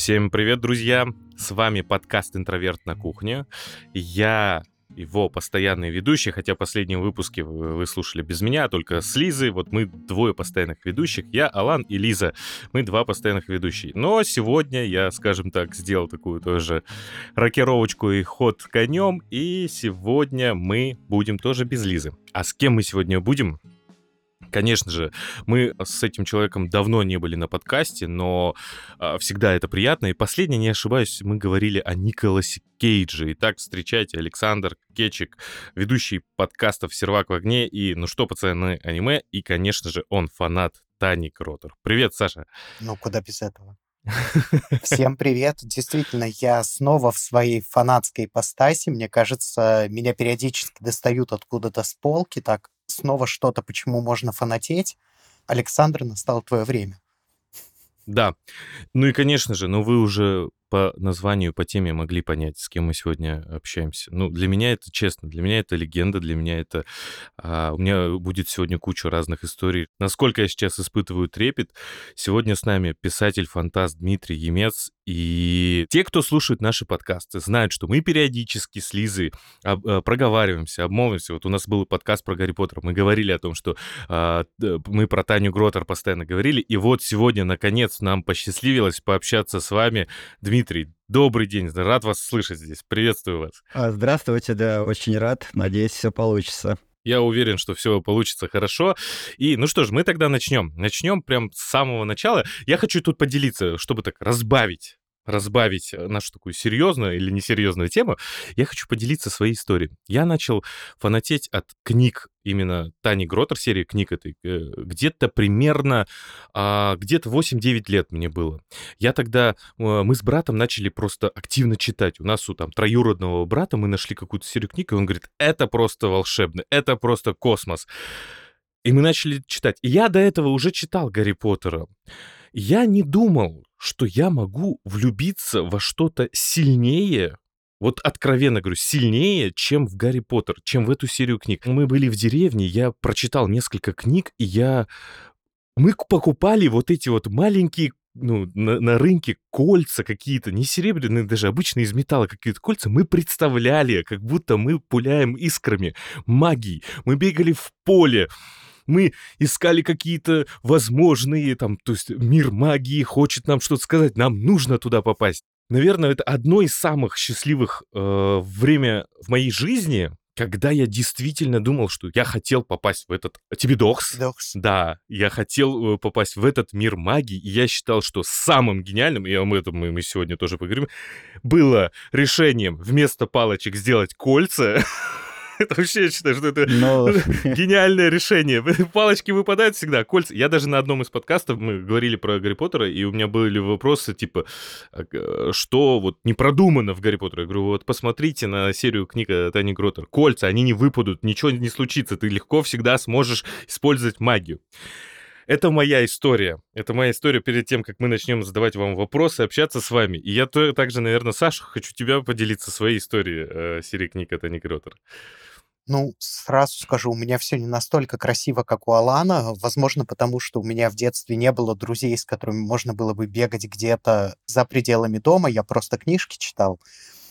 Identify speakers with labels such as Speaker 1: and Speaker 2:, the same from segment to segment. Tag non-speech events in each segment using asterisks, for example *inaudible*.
Speaker 1: Всем привет, друзья! С вами подкаст «Интроверт на кухне». Я его постоянный ведущий, хотя последние выпуски вы слушали без меня, только с Лизой. Вот мы двое постоянных ведущих, я, Алан и Лиза. Мы два постоянных ведущих. Но сегодня я, скажем так, сделал такую тоже рокировочку и ход конем, и сегодня мы будем тоже без Лизы. А с кем мы сегодня будем? Конечно же, мы с этим человеком давно не были на подкасте, но э, всегда это приятно. И последнее, не ошибаюсь, мы говорили о Николасе Кейдже. Итак, встречайте Александр Кечик, ведущий подкастов «Сервак в огне» и «Ну что, пацаны, аниме». И, конечно же, он фанат Тани Кротер. Привет, Саша.
Speaker 2: Ну, куда без этого? Всем привет. Действительно, я снова в своей фанатской ипостаси. Мне кажется, меня периодически достают откуда-то с полки, так снова что-то, почему можно фанатеть. Александр, настало твое время.
Speaker 1: Да. Ну и, конечно же, ну вы уже по названию, по теме могли понять, с кем мы сегодня общаемся. Ну, для меня это честно, для меня это легенда, для меня это... А, у меня будет сегодня куча разных историй. Насколько я сейчас испытываю трепет. Сегодня с нами писатель-фантаст Дмитрий Емец. И те, кто слушает наши подкасты, знают, что мы периодически с Лизой об, а, проговариваемся, обмолвимся. Вот у нас был подкаст про Гарри Поттера. Мы говорили о том, что а, мы про Таню Гротер постоянно говорили. И вот сегодня, наконец, нам посчастливилось пообщаться с вами, Дмитрий Дмитрий, добрый день, рад вас слышать здесь. Приветствую вас.
Speaker 3: А, здравствуйте, да, очень рад. Надеюсь, все получится.
Speaker 1: Я уверен, что все получится хорошо. И ну что ж, мы тогда начнем. Начнем прям с самого начала. Я хочу тут поделиться, чтобы так разбавить разбавить э, нашу такую серьезную или несерьезную тему, я хочу поделиться своей историей. Я начал фанатеть от книг именно Тани Гротер, серии книг этой, э, где-то примерно, а, где-то 8-9 лет мне было. Я тогда, э, мы с братом начали просто активно читать. У нас у там троюродного брата мы нашли какую-то серию книг, и он говорит, это просто волшебно, это просто космос. И мы начали читать. И я до этого уже читал Гарри Поттера. Я не думал, что я могу влюбиться во что-то сильнее, вот откровенно говорю, сильнее, чем в Гарри Поттер, чем в эту серию книг. Мы были в деревне, я прочитал несколько книг, и я... Мы покупали вот эти вот маленькие ну, на, на рынке кольца какие-то, не серебряные, даже обычные из металла какие-то кольца, мы представляли, как будто мы пуляем искрами магии. Мы бегали в поле, мы искали какие-то возможные, там, то есть мир магии хочет нам что-то сказать, нам нужно туда попасть. Наверное, это одно из самых счастливых э, время в моей жизни, когда я действительно думал, что я хотел попасть в этот... Тебе дохс?
Speaker 2: Дохс.
Speaker 1: Да, я хотел э, попасть в этот мир магии, и я считал, что самым гениальным, и об этом мы сегодня тоже поговорим, было решением вместо палочек сделать кольца, *laughs* Это вообще, я считаю, что это Но... *laughs* *laughs* гениальное решение. *laughs* Палочки выпадают всегда, кольца. Я даже на одном из подкастов, мы говорили про Гарри Поттера, и у меня были вопросы, типа, «А, что вот не продумано в Гарри Поттере. Я говорю, вот посмотрите на серию книг Тани Гротер. Кольца, они не выпадут, ничего не случится. Ты легко всегда сможешь использовать магию. Это моя история. Это моя история перед тем, как мы начнем задавать вам вопросы, общаться с вами. И я также, наверное, Саша, хочу тебя поделиться своей историей э, серии книг Тани Гротер.
Speaker 2: Ну, сразу скажу, у меня все не настолько красиво, как у Алана. Возможно, потому что у меня в детстве не было друзей, с которыми можно было бы бегать где-то за пределами дома. Я просто книжки читал.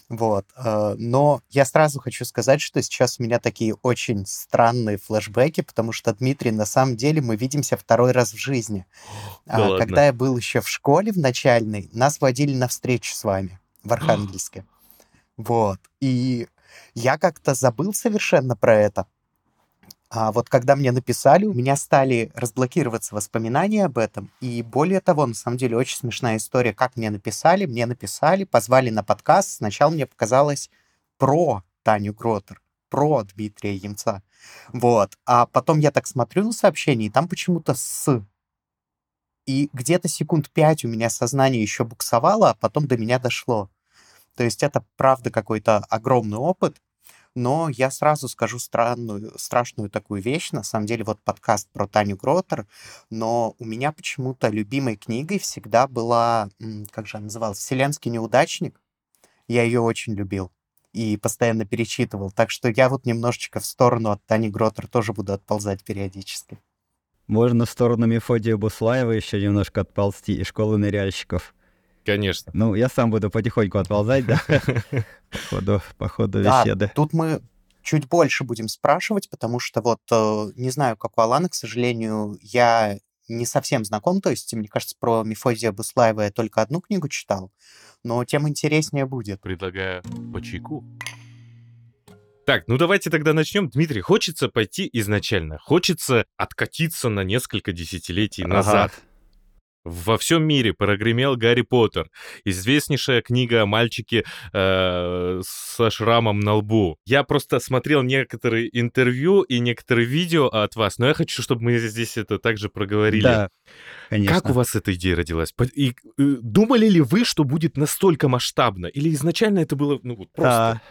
Speaker 2: Вот. Э, но я сразу хочу сказать, что сейчас у меня такие очень странные флешбеки, потому что, Дмитрий, на самом деле мы видимся второй раз в жизни. *gasps* Да Когда я был еще в школе в начальной, нас водили на встречу с вами в *gasps* Архангельске. Вот. И я как-то забыл совершенно про это. А вот когда мне написали, у меня стали разблокироваться воспоминания об этом. И более того, на самом деле, очень смешная история, как мне написали. Мне написали, позвали на подкаст. Сначала мне показалось про Таню Гротер, про Дмитрия Емца. Вот. А потом я так смотрю на сообщение, и там почему-то «с». И где-то секунд пять у меня сознание еще буксовало, а потом до меня дошло. То есть это, правда, какой-то огромный опыт, но я сразу скажу странную, страшную такую вещь. На самом деле, вот подкаст про Таню Гротер, но у меня почему-то любимой книгой всегда была, как же она называлась, «Вселенский неудачник». Я ее очень любил и постоянно перечитывал. Так что я вот немножечко в сторону от Тани Гротер тоже буду отползать периодически.
Speaker 3: Можно в сторону Мефодия Буслаева еще немножко отползти и школы ныряльщиков.
Speaker 1: Конечно.
Speaker 3: Ну, я сам буду потихоньку отползать, да, *laughs* по ходу, беседы.
Speaker 2: тут мы чуть больше будем спрашивать, потому что вот э, не знаю, как у Алана, к сожалению, я не совсем знаком, то есть, мне кажется, про Мефодия Буслаева я только одну книгу читал, но тем интереснее будет.
Speaker 1: Предлагаю по чайку. Так, ну давайте тогда начнем. Дмитрий, хочется пойти изначально. Хочется откатиться на несколько десятилетий
Speaker 3: Ага.
Speaker 1: назад. Во всем мире прогремел Гарри Поттер. Известнейшая книга о мальчике э, со шрамом на лбу. Я просто смотрел некоторые интервью и некоторые видео от вас, но я хочу, чтобы мы здесь это также проговорили.
Speaker 3: Да, конечно.
Speaker 1: Как у вас эта идея родилась? И, э, думали ли вы, что будет настолько масштабно? Или изначально это было ну, вот просто...
Speaker 3: А,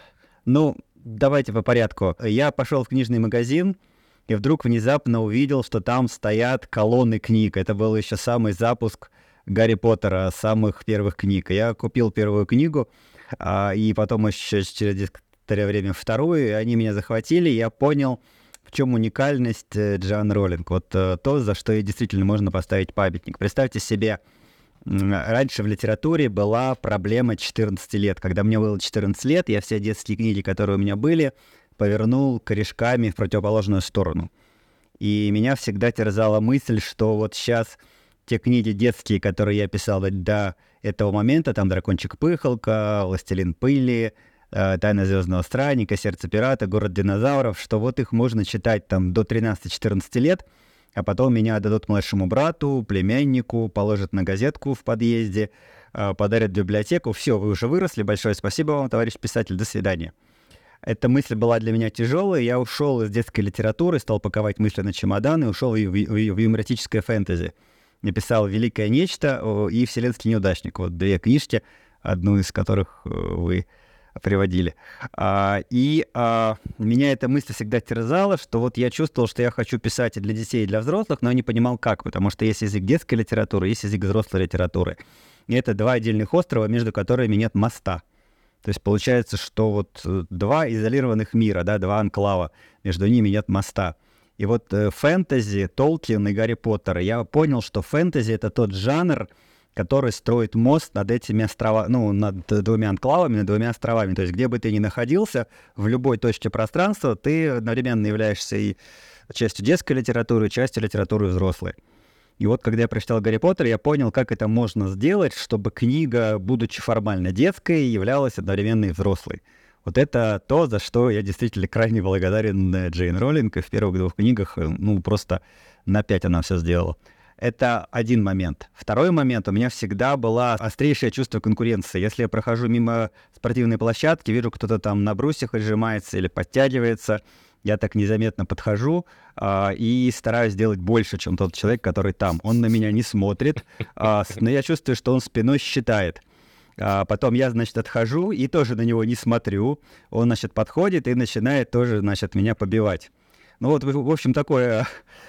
Speaker 3: ну, давайте по порядку. Я пошел в книжный магазин и вдруг внезапно увидел, что там стоят колонны книг. Это был еще самый запуск Гарри Поттера, самых первых книг. Я купил первую книгу, а, и потом еще через некоторое время вторую, и они меня захватили, и я понял, в чем уникальность э, Джоан Роллинг. Вот э, то, за что ей действительно можно поставить памятник. Представьте себе, раньше в литературе была проблема 14 лет. Когда мне было 14 лет, я все детские книги, которые у меня были, повернул корешками в противоположную сторону. И меня всегда терзала мысль, что вот сейчас те книги детские, которые я писал до этого момента, там «Дракончик Пыхалка», «Властелин пыли», э, «Тайна звездного странника», «Сердце пирата», «Город динозавров», что вот их можно читать там до 13-14 лет, а потом меня отдадут младшему брату, племяннику, положат на газетку в подъезде, э, подарят в библиотеку. Все, вы уже выросли, большое спасибо вам, товарищ писатель, до свидания. Эта мысль была для меня тяжелая, я ушел из детской литературы, стал паковать мысли на чемодан и ушел в, в в юмористическое фэнтези. Написал «Великое нечто» и «Вселенский неудачник». Вот две книжки, одну из которых э, вы приводили. А, и а, меня эта мысль всегда терзала, что вот я чувствовал, что я хочу писать для детей, и для взрослых, но я не понимал как, потому что есть язык детской литературы, есть язык взрослой литературы. И это два отдельных острова, между которыми нет моста. То есть получается, что вот э, два изолированных мира, да, два анклава, между ними нет моста. И вот э, фэнтези, Толкин и Гарри Поттер, я понял, что фэнтези — это тот жанр, который строит мост над этими островами, ну, над двумя анклавами, над двумя островами. То есть где бы ты ни находился, в любой точке пространства, ты одновременно являешься и частью детской литературы, и частью литературы взрослой. И вот когда я прочитал Гарри Поттер, я понял, как это можно сделать, чтобы книга, будучи формально детской, являлась одновременно и взрослой. Вот это то, за что я действительно крайне благодарен э, Джейн Роллинг, и в первых двух книгах, э, ну, просто на пять она все сделала. Это один момент. Второй момент. У меня всегда было острейшее чувство конкуренции. Если я прохожу мимо спортивной площадки, вижу, кто-то там на брусьях отжимается или подтягивается, я так незаметно подхожу а, и стараюсь сделать больше, чем тот человек, который там. Он на меня не смотрит, а, но я чувствую, что он спиной считает. А потом я, значит, отхожу и тоже на него не смотрю. Он, значит, подходит и начинает тоже, значит, меня побивать. Ну вот, в общем, такое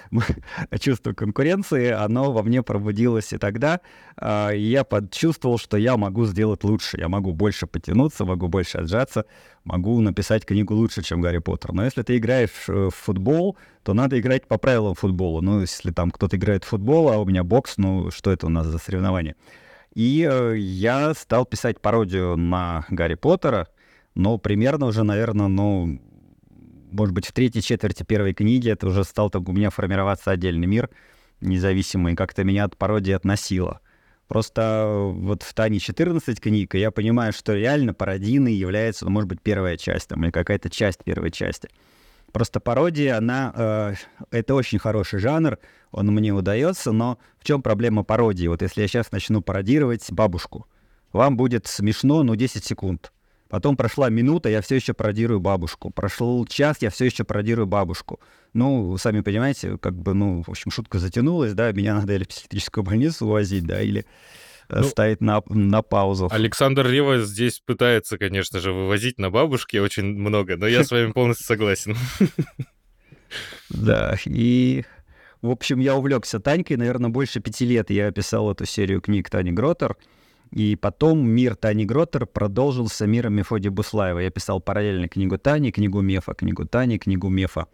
Speaker 3: *laughs* чувство конкуренции, оно во мне пробудилось и тогда. и я почувствовал, что я могу сделать лучше, я могу больше потянуться, могу больше отжаться, могу написать книгу лучше, чем Гарри Поттер. Но если ты играешь э, в футбол, то надо играть по правилам футбола. Ну, если там кто-то играет в футбол, а у меня бокс, ну, что это у нас за соревнование? И э, я стал писать пародию на Гарри Поттера, но примерно уже, наверное, ну, может быть, в третьей четверти первой книги это уже стал так у меня формироваться отдельный мир независимый, как-то меня от пародии относило. Просто э, вот в Тане 14 книг, и я понимаю, что реально пародийной является, ну, может быть, первая часть, там, или какая-то часть первой части. Просто пародия, она... э, это очень хороший жанр, он мне удается, но в чем проблема пародии? Вот если я сейчас начну пародировать бабушку, вам будет смешно, ну, 10 секунд. Потом прошла минута, я все еще пародирую бабушку. Прошел час, я все еще пародирую бабушку. Ну, вы сами понимаете, как бы, ну, в общем, шутка затянулась, да, меня надо или в психиатрическую больницу увозить, да, или э,
Speaker 1: Ну,
Speaker 3: ставить на, на паузу.
Speaker 1: Александр Рева здесь пытается, конечно же, вывозить на бабушки очень много, но я с вами полностью согласен. *laughs*
Speaker 3: Да, и, в общем, я увлекся Танькой, наверное, больше пяти лет я писал эту серию книг Тани Гротер, и потом мир Тани Гротер продолжился миром Мефодия Буслаева. Я писал параллельно книгу Тани, книгу Мефа, книгу Тани, книгу Мефа.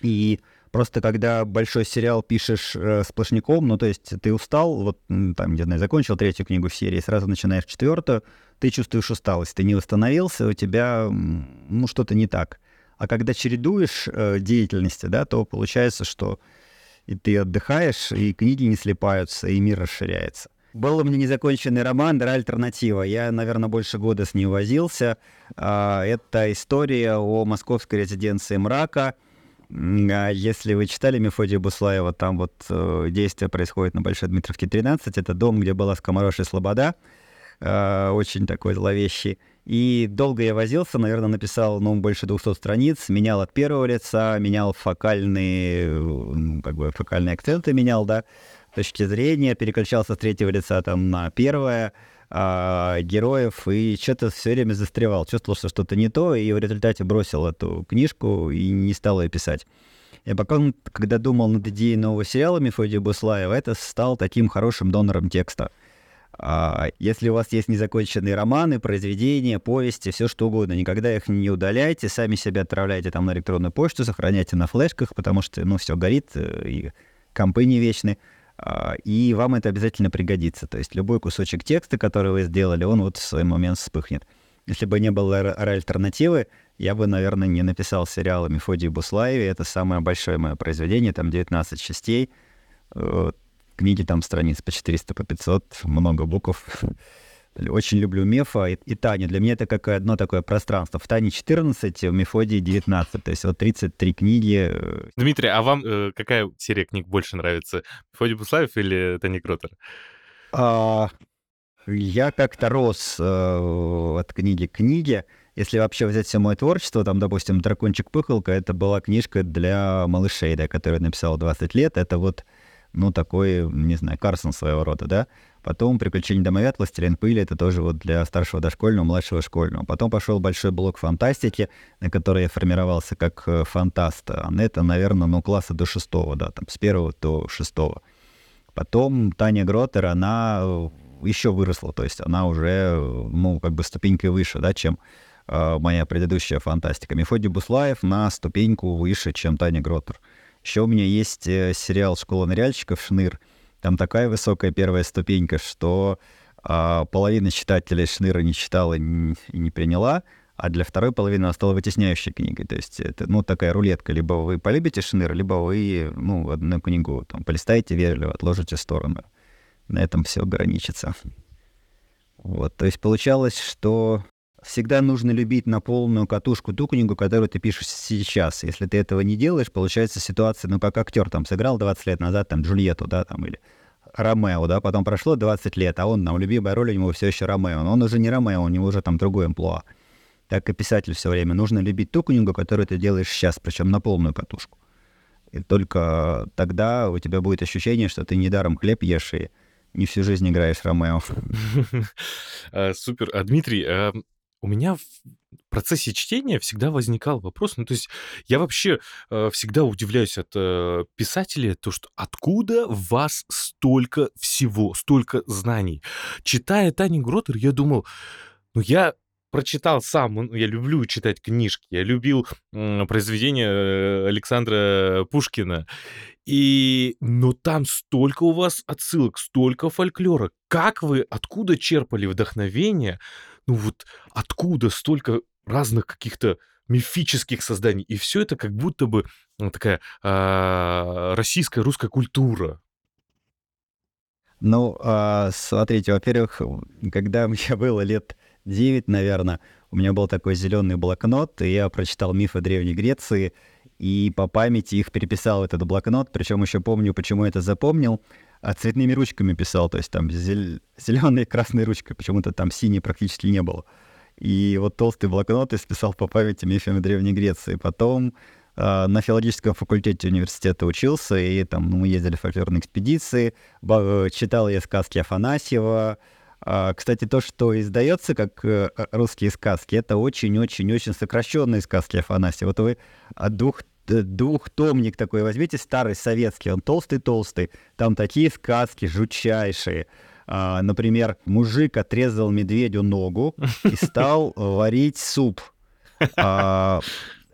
Speaker 3: И Просто когда большой сериал пишешь э, сплошняком, ну, то есть ты устал, вот там, не знаю, закончил третью книгу в серии, сразу начинаешь четвертую, ты чувствуешь усталость, ты не восстановился, у тебя, ну, что-то не так. А когда чередуешь э, деятельности, да, то получается, что и ты отдыхаешь, и книги не слипаются, и мир расширяется. Был у меня незаконченный роман «Дра альтернатива». Я, наверное, больше года с ним возился. А, это история о московской резиденции мрака. А если вы читали Мефодия Буслаева, там вот э, действие происходит на Большой Дмитровке 13. Это дом, где была скоморошая слобода. А, очень такой зловещий. И долго я возился, наверное, написал, ну, больше 200 страниц, менял от первого лица, менял фокальные, ну, как бы фокальные акценты менял, да, точки зрения, переключался с третьего лица там на первое, а, героев, и что-то все время застревал, чувствовал, что что-то не то, и в результате бросил эту книжку и не стал ее писать. И пока, когда думал над идеей нового сериала Мефодия Буслаева, это стал таким хорошим донором текста. А если у вас есть незаконченные романы, произведения, повести, все что угодно, никогда их не удаляйте, сами себя отправляйте там на электронную почту, сохраняйте на флешках, потому что, ну, все горит, э, и компы не вечны, и вам это обязательно пригодится. То есть любой кусочек текста, который вы сделали, он вот в свой момент вспыхнет. Если бы не было альтернативы, я бы, наверное, не написал сериал о Мефодии Буслаеве. Это самое большое мое произведение, там 19 частей книги там страниц по 400, по 500, много букв. Очень люблю Мефа и, и Таню. Для меня это как одно такое пространство. В Тане 14, в Мефодии 19. То есть вот 33 книги.
Speaker 1: Дмитрий, а вам э, какая серия книг больше нравится? Мефодий Буслаев или Таня Кротер?
Speaker 3: А, я как-то рос э, от книги к книге. Если вообще взять все мое творчество, там, допустим, «Дракончик-пыхалка» — это была книжка для малышей, да, которую написал 20 лет. Это вот ну, такой, не знаю, Карсон своего рода, да. Потом «Приключения домовят», «Властелин пыли» — это тоже вот для старшего дошкольного, младшего школьного. Потом пошел большой блок фантастики, на который я формировался как э, фантаст. А это, наверное, ну, класса до шестого, да, там, с первого до шестого. Потом Таня Гротер, она э, еще выросла, то есть она уже, ну, как бы ступенькой выше, да, чем э, моя предыдущая фантастика. Мефодий Буслаев на ступеньку выше, чем Таня Гротер. Еще у меня есть э, сериал «Школа ныряльщиков» «Шныр». Там такая высокая первая ступенька, что а, половина читателей «Шныра» не читала и не приняла, а для второй половины она стала вытесняющей книгой. То есть это, ну, такая рулетка. Либо вы полюбите «Шныр», либо вы, ну, одну книгу там полистаете вежливо, отложите в сторону. На этом все ограничится. Вот, то есть получалось, что всегда нужно любить на полную катушку ту книгу, которую ты пишешь сейчас. Если ты этого не делаешь, получается ситуация, ну, как актер там сыграл 20 лет назад, там, Джульетту, да, там, или Ромео, да, потом прошло 20 лет, а он, там, любимая роль у него все еще Ромео, но он уже не Ромео, у него уже там другой амплуа. Так и писатель все время. Нужно любить ту книгу, которую ты делаешь сейчас, причем на полную катушку. И только тогда у тебя будет ощущение, что ты недаром хлеб ешь и не всю жизнь играешь Ромео. *laughs*
Speaker 1: А, супер. А, Дмитрий, а, у меня в процессе чтения всегда возникал вопрос, ну, то есть я вообще э, всегда удивляюсь от э, писателей, то, что откуда в вас столько всего, столько знаний. Читая Тани Гротер, я думал, ну, я прочитал сам, я люблю читать книжки, я любил э, произведения Александра Пушкина, и, ну, там столько у вас отсылок, столько фольклора. Как вы, откуда черпали вдохновение ну вот откуда столько разных каких-то мифических созданий. И все это как будто бы ну, такая э, российская русская культура.
Speaker 3: Ну, э, смотрите, во-первых, когда *laughs* мне было лет 9, наверное, у меня был такой зеленый блокнот, и я прочитал мифы Древней Греции, и по памяти их переписал в этот блокнот, причем еще помню, почему это запомнил а цветными ручками писал, то есть там зел... зеленой красной ручкой, почему-то там синей практически не было. И вот толстый блокнот исписал по памяти мифами Древней Греции. Потом э, на филологическом факультете университета учился, и там ну, мы ездили в фольклорные экспедиции, читал я сказки Афанасьева. А, кстати, то, что издается как э, русские сказки, это очень-очень-очень сокращенные сказки Афанасьева. Вот вы от двух двухтомник такой возьмите, старый советский, он толстый-толстый, там такие сказки жутчайшие. А, например, мужик отрезал медведю ногу и *laughs* стал варить суп. А,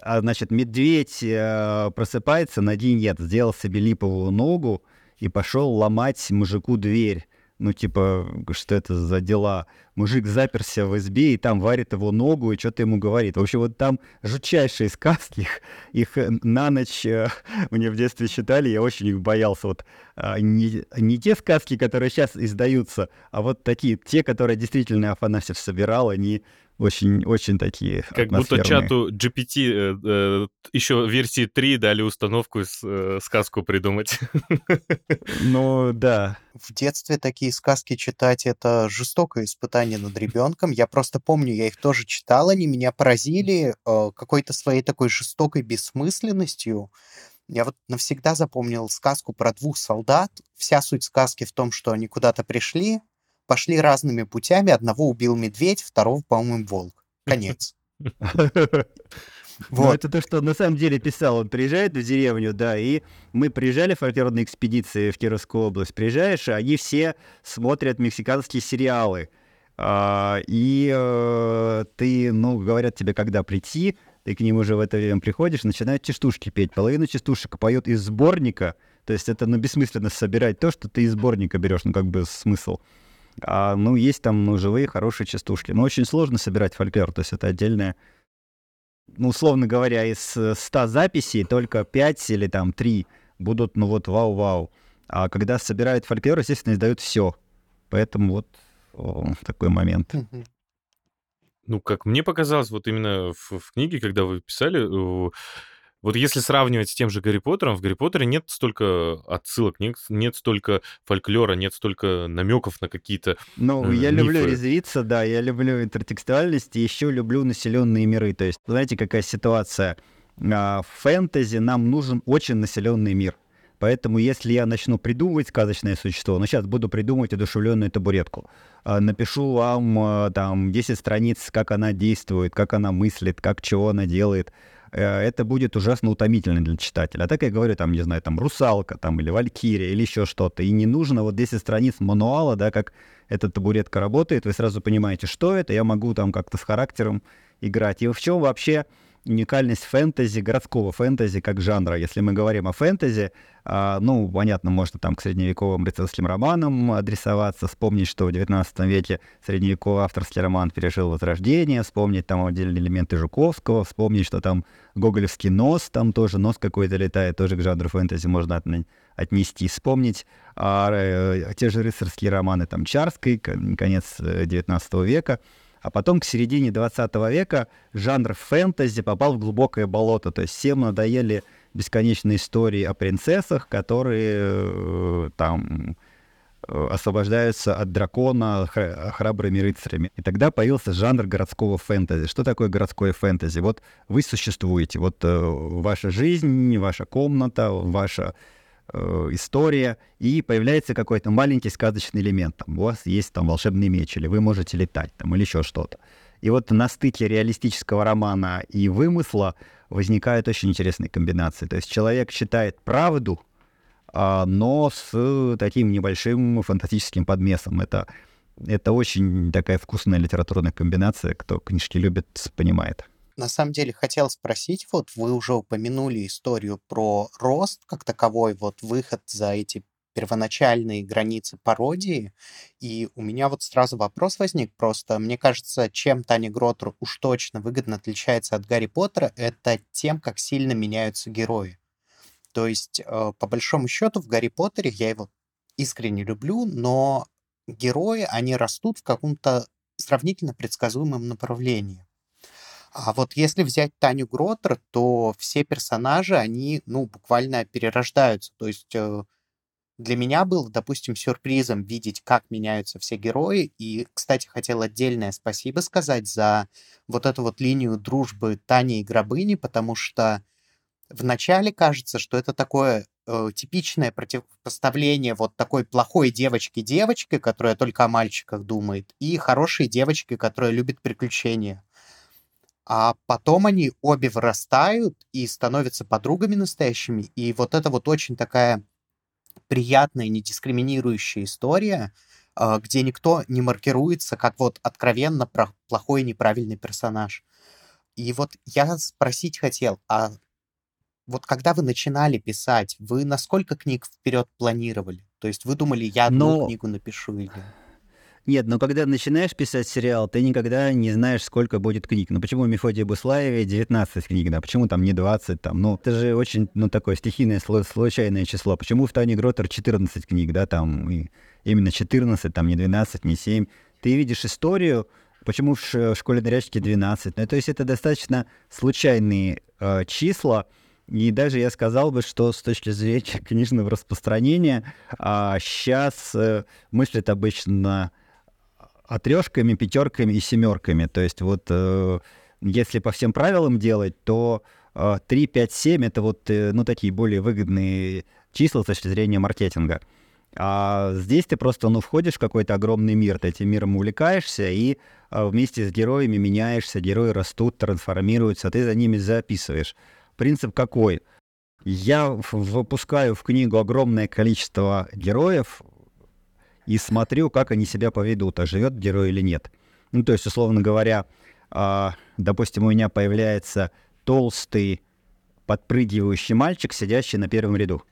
Speaker 3: А, значит, медведь э, просыпается, на день нет, сделал себе липовую ногу и пошел ломать мужику дверь ну, типа, что это за дела? Мужик заперся в избе, и там варит его ногу, и что-то ему говорит. В общем, вот там жутчайшие сказки, их, их э, на ночь э, *laughs* мне в детстве читали, я очень их боялся. Вот а, не, не те сказки, которые сейчас издаются, а вот такие, те, которые действительно Афанасьев собирал, они очень-очень такие
Speaker 1: Как будто чату GPT э, э, еще версии 3 дали установку с, э, сказку придумать. *laughs*
Speaker 3: Ну, да.
Speaker 2: В детстве такие сказки читать — это жестокое испытание над ребенком. Я просто помню, я их тоже читал, они меня поразили э, какой-то своей такой жестокой бессмысленностью. Я вот навсегда запомнил сказку про двух солдат. Вся суть сказки в том, что они куда-то пришли, пошли разными путями. Одного убил медведь, второго, по-моему, волк. Конец.
Speaker 3: Вот. это то, что на самом деле писал. Он приезжает в деревню, да, и мы приезжали в фольклорные экспедиции в Кировскую область. Приезжаешь, они все смотрят мексиканские сериалы. А, и э, ты, ну, говорят тебе, когда прийти, ты к ним уже в это время приходишь, начинают частушки петь. Половину частушек поет из сборника, то есть это, ну, бессмысленно собирать то, что ты из сборника берешь, ну, как бы смысл. А, ну, есть там ну, живые, хорошие частушки. Но очень сложно собирать фольклор, то есть это отдельная... Ну, условно говоря, из 100 записей только 5 или там 3 будут, ну вот, вау-вау. А когда собирают фольклор, естественно, издают все. Поэтому вот о, такой момент.
Speaker 1: Ну, как мне показалось, вот именно в, в книге, когда вы писали, вот если сравнивать с тем же Гарри Поттером, в Гарри Поттере нет столько отсылок, нет, нет столько фольклора, нет столько намеков на какие-то
Speaker 3: Ну, э, я мифы. люблю резвиться, да, я люблю интертекстуальность, и еще люблю населенные миры. То есть, знаете, какая ситуация? А, в фэнтези нам нужен очень населенный мир. Поэтому если я начну придумывать сказочное существо, ну сейчас буду придумывать одушевленную табуретку, а, напишу вам а, там 10 страниц, как она действует, как она мыслит, как чего она делает, Э, это будет ужасно утомительно для читателя. А так я говорю, там, не знаю, там, русалка, там, или валькирия, или еще что-то. И не нужно вот 10 страниц мануала, да, как эта табуретка работает, вы сразу понимаете, что это, я могу там как-то с характером играть. И в чем вообще уникальность фэнтези, городского фэнтези как жанра. Если мы говорим о фэнтези, а, ну, понятно, можно там к средневековым рыцарским романам адресоваться, вспомнить, что в XIX веке средневековый авторский роман пережил возрождение, вспомнить там отдельные элементы Жуковского, вспомнить, что там гоголевский нос, там тоже нос какой-то летает, тоже к жанру фэнтези можно отнести, вспомнить а, э, те же рыцарские романы там Чарской, конец XIX э, века, а потом к середине 20 века жанр фэнтези попал в глубокое болото. То есть всем надоели бесконечные истории о принцессах, которые э, там э, освобождаются от дракона храбрыми рыцарями. И тогда появился жанр городского фэнтези. Что такое городское фэнтези? Вот вы существуете, вот э, ваша жизнь, ваша комната, ваша Э, история, и появляется какой-то маленький сказочный элемент. Там, у вас есть там волшебный меч, или вы можете летать, там, или еще что-то. И вот на стыке реалистического романа и вымысла возникают очень интересные комбинации. То есть человек читает правду, а, но с таким небольшим фантастическим подмесом. Это, это очень такая вкусная литературная комбинация. Кто книжки любит, понимает.
Speaker 2: На самом деле хотел спросить, вот вы уже упомянули историю про рост как таковой, вот выход за эти первоначальные границы пародии. И у меня вот сразу вопрос возник просто. Мне кажется, чем Таня Гротер уж точно выгодно отличается от Гарри Поттера, это тем, как сильно меняются герои. То есть, э, по большому счету, в Гарри Поттере я его искренне люблю, но герои, они растут в каком-то сравнительно предсказуемом направлении. А вот если взять Таню Гротер, то все персонажи, они, ну, буквально перерождаются. То есть э, для меня было, допустим, сюрпризом видеть, как меняются все герои. И, кстати, хотел отдельное спасибо сказать за вот эту вот линию дружбы Тани и Гробыни, потому что вначале кажется, что это такое э, типичное противопоставление вот такой плохой девочки-девочки, которая только о мальчиках думает, и хорошей девочки, которая любит приключения. А потом они обе вырастают и становятся подругами настоящими. И вот это вот очень такая приятная, недискриминирующая история, а, где никто не маркируется как вот откровенно плохой и неправильный персонаж. И вот я спросить хотел, а вот когда вы начинали писать, вы на сколько книг вперед планировали? То есть вы думали, я одну
Speaker 3: Но
Speaker 2: книгу напишу или...
Speaker 3: Нет, но когда начинаешь писать сериал, ты никогда не знаешь, сколько будет книг. Ну почему у Мефодия Буслаеве 19 книг, да? Почему там не 20? Там? Ну, это же очень, ну, такое стихийное, случайное число. Почему в Тане Гротер 14 книг, да, там, и именно 14, там, не 12, не 7? Ты видишь историю, почему в, ш- в школе нарядчики 12? Ну, то есть это достаточно случайные э, числа, и даже я сказал бы, что с точки зрения *laughs* книжного распространения, а, сейчас э, мыслят обычно трешками, пятерками и семерками. То есть вот э, если по всем правилам делать, то э, 3, 5, 7 это вот э, ну такие более выгодные числа с точки зрения маркетинга. А здесь ты просто ну, входишь в какой-то огромный мир, ты этим миром увлекаешься и э, вместе с героями меняешься, герои растут, трансформируются, ты за ними записываешь. Принцип какой? Я выпускаю в книгу огромное количество героев, и смотрю, как они себя поведут, а живет герой или нет. Ну, то есть, условно говоря, э, допустим, у меня появляется толстый подпрыгивающий мальчик, сидящий на первом ряду.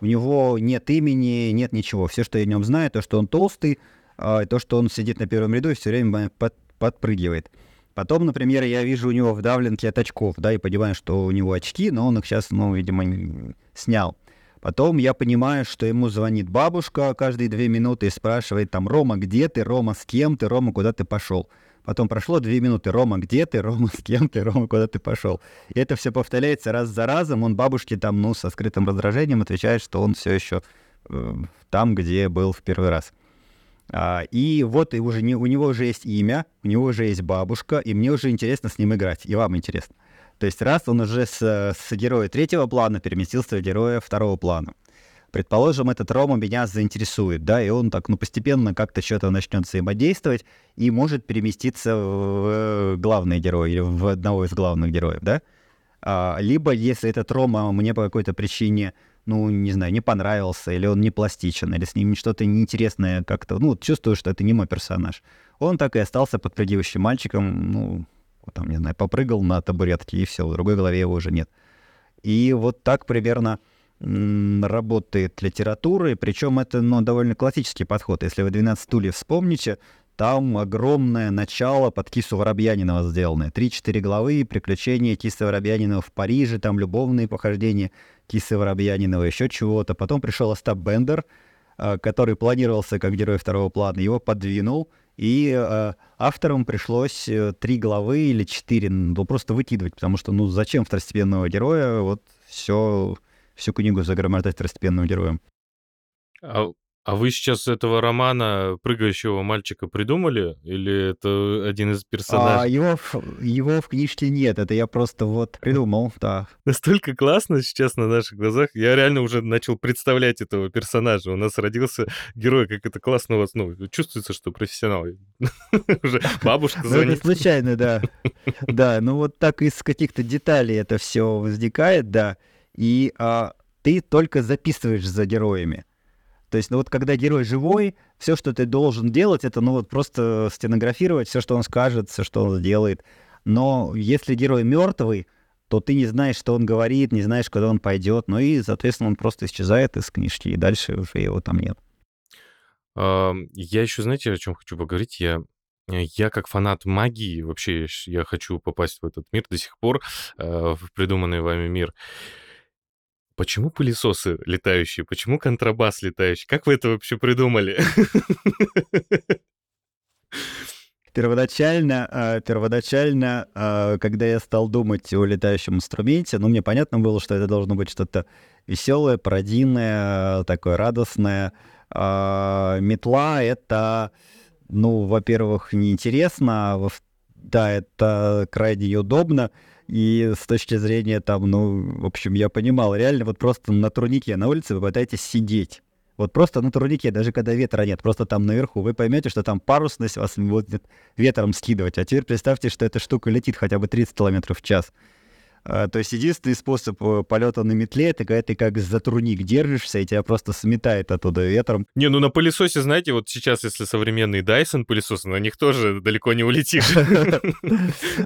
Speaker 3: У него нет имени, нет ничего. Все, что я о нем знаю, то, что он толстый, э, то, что он сидит на первом ряду и все время под, подпрыгивает. Потом, например, я вижу у него вдавленки от очков, да, и понимаю, что у него очки, но он их сейчас, ну, видимо, снял. Потом я понимаю, что ему звонит бабушка каждые две минуты и спрашивает там, Рома, где ты, Рома, с кем ты, Рома, куда ты пошел? Потом прошло две минуты, Рома, где ты, Рома, с кем ты, Рома, куда ты пошел? И это все повторяется раз за разом. Он бабушке там, ну, со скрытым раздражением отвечает, что он все еще э, там, где был в первый раз. А, и вот и уже не, у него уже есть имя, у него уже есть бабушка, и мне уже интересно с ним играть, и вам интересно. То есть раз он уже с, с героя третьего плана переместился в героя второго плана. Предположим, этот Рома меня заинтересует, да, и он так, ну, постепенно как-то что-то начнет взаимодействовать и может переместиться в главный герой или в одного из главных героев, да. А, либо, если этот Рома мне по какой-то причине, ну, не знаю, не понравился, или он не пластичен, или с ним что-то неинтересное как-то, ну, чувствую, что это не мой персонаж. Он так и остался подпрыгивающим мальчиком, ну, там, не знаю, попрыгал на табуретке, и все, в другой голове его уже нет. И вот так примерно работает литература, и причем это ну, довольно классический подход. Если вы «12 стульев» вспомните, там огромное начало под Кису Воробьянинова сделанное. Три-четыре главы, приключения Кисы Воробьянинова в Париже, там любовные похождения Кисы Воробьянинова, еще чего-то. Потом пришел Остап Бендер, а, который планировался как герой второго плана, его подвинул — и э, авторам пришлось э, три главы или четыре ну, просто выкидывать, потому что, ну, зачем второстепенного героя вот все, всю книгу загромождать второстепенным героем?
Speaker 1: А а вы сейчас этого романа «Прыгающего мальчика» придумали? Или это один из
Speaker 3: А,
Speaker 1: персонажей?
Speaker 3: его, в- его в книжке нет, это я просто вот придумал, да.
Speaker 1: Настолько классно сейчас на наших глазах. Я реально уже начал представлять этого персонажа. У нас родился герой, как это классно у вас. Ну, чувствуется, что профессионал. *laughs* Уже бабушка *laughs*
Speaker 3: Ну, это
Speaker 1: звонит.
Speaker 3: случайно, да. *laughs* Да, ну вот так из каких-то деталей это все возникает, да. И а, ты только записываешь за героями. То есть, ну вот когда герой живой, все, что ты должен делать, это ну вот просто стенографировать все, что он скажет, все, что он сделает. Но если герой мертвый, то ты не знаешь, что он говорит, не знаешь, куда он пойдет, ну и, соответственно, он просто исчезает из книжки, и дальше уже его там нет.
Speaker 1: Я еще, знаете, о чем хочу поговорить? Я я как фанат магии, вообще я хочу попасть в этот мир до сих пор, э, в придуманный вами мир. Почему пылесосы летающие? Почему контрабас летающий? Как вы это вообще придумали?
Speaker 3: Первоначально, а, первоначально, а, когда я стал думать о летающем инструменте, ну, мне понятно было, что это должно быть что-то веселое, пародийное, такое радостное. А, Метла— это, ну, во-первых, неинтересно, да, это крайне неудобно, и с точки зрения там, ну, в общем, я понимал, реально вот просто на турнике на улице вы пытаетесь сидеть. Вот просто на турнике, даже когда ветра нет, просто там наверху, вы поймете, что там парусность вас будет ветром скидывать. А теперь представьте, что эта штука летит хотя бы 30 км в час. А, то есть единственный способ э, полета на метле это когда ты как за турник держишься, и тебя просто сметает оттуда ветром.
Speaker 1: Не, ну на пылесосе, знаете, вот сейчас, если современный Dyson пылесос, на них тоже далеко не улетишь. *laughs*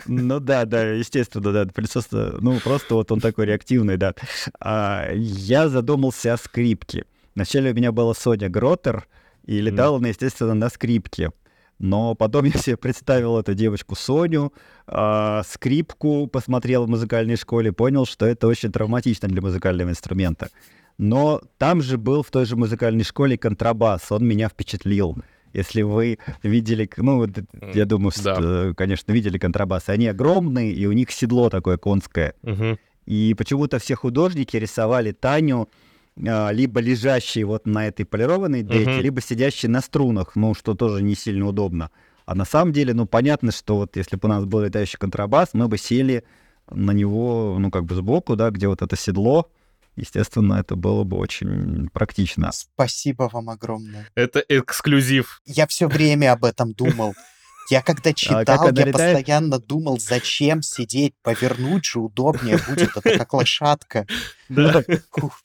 Speaker 3: Ну да, да, естественно, да, пылесос, э, ну просто вот он такой реактивный, да. А, я задумался о скрипке. Вначале у меня была Соня Гротер, и летала она, естественно, на скрипке. Но потом я себе представил эту девочку Соню, э, скрипку посмотрел в музыкальной школе, понял, что это очень травматично для музыкального инструмента. Но там же был в той же музыкальной школе контрабас, он меня впечатлил. Если вы видели, ну, я думаю, да. Конечно, видели контрабасы, они огромные, и у них седло такое конское. Угу. И почему-то все художники рисовали Таню либо лежащий вот на этой полированной деке, uh-huh. либо сидящий на струнах, ну, что тоже не сильно удобно. А на самом деле, ну, понятно, что вот если бы у нас был летающий контрабас, мы бы сели на него, ну, как бы сбоку, да, где вот это седло, естественно, это было бы очень практично.
Speaker 2: Спасибо вам огромное.
Speaker 1: Это эксклюзив.
Speaker 2: Я все время об этом думал. Я когда а читал, а я летает? постоянно думал, зачем сидеть, повернуть же удобнее будет, это как лошадка. Да.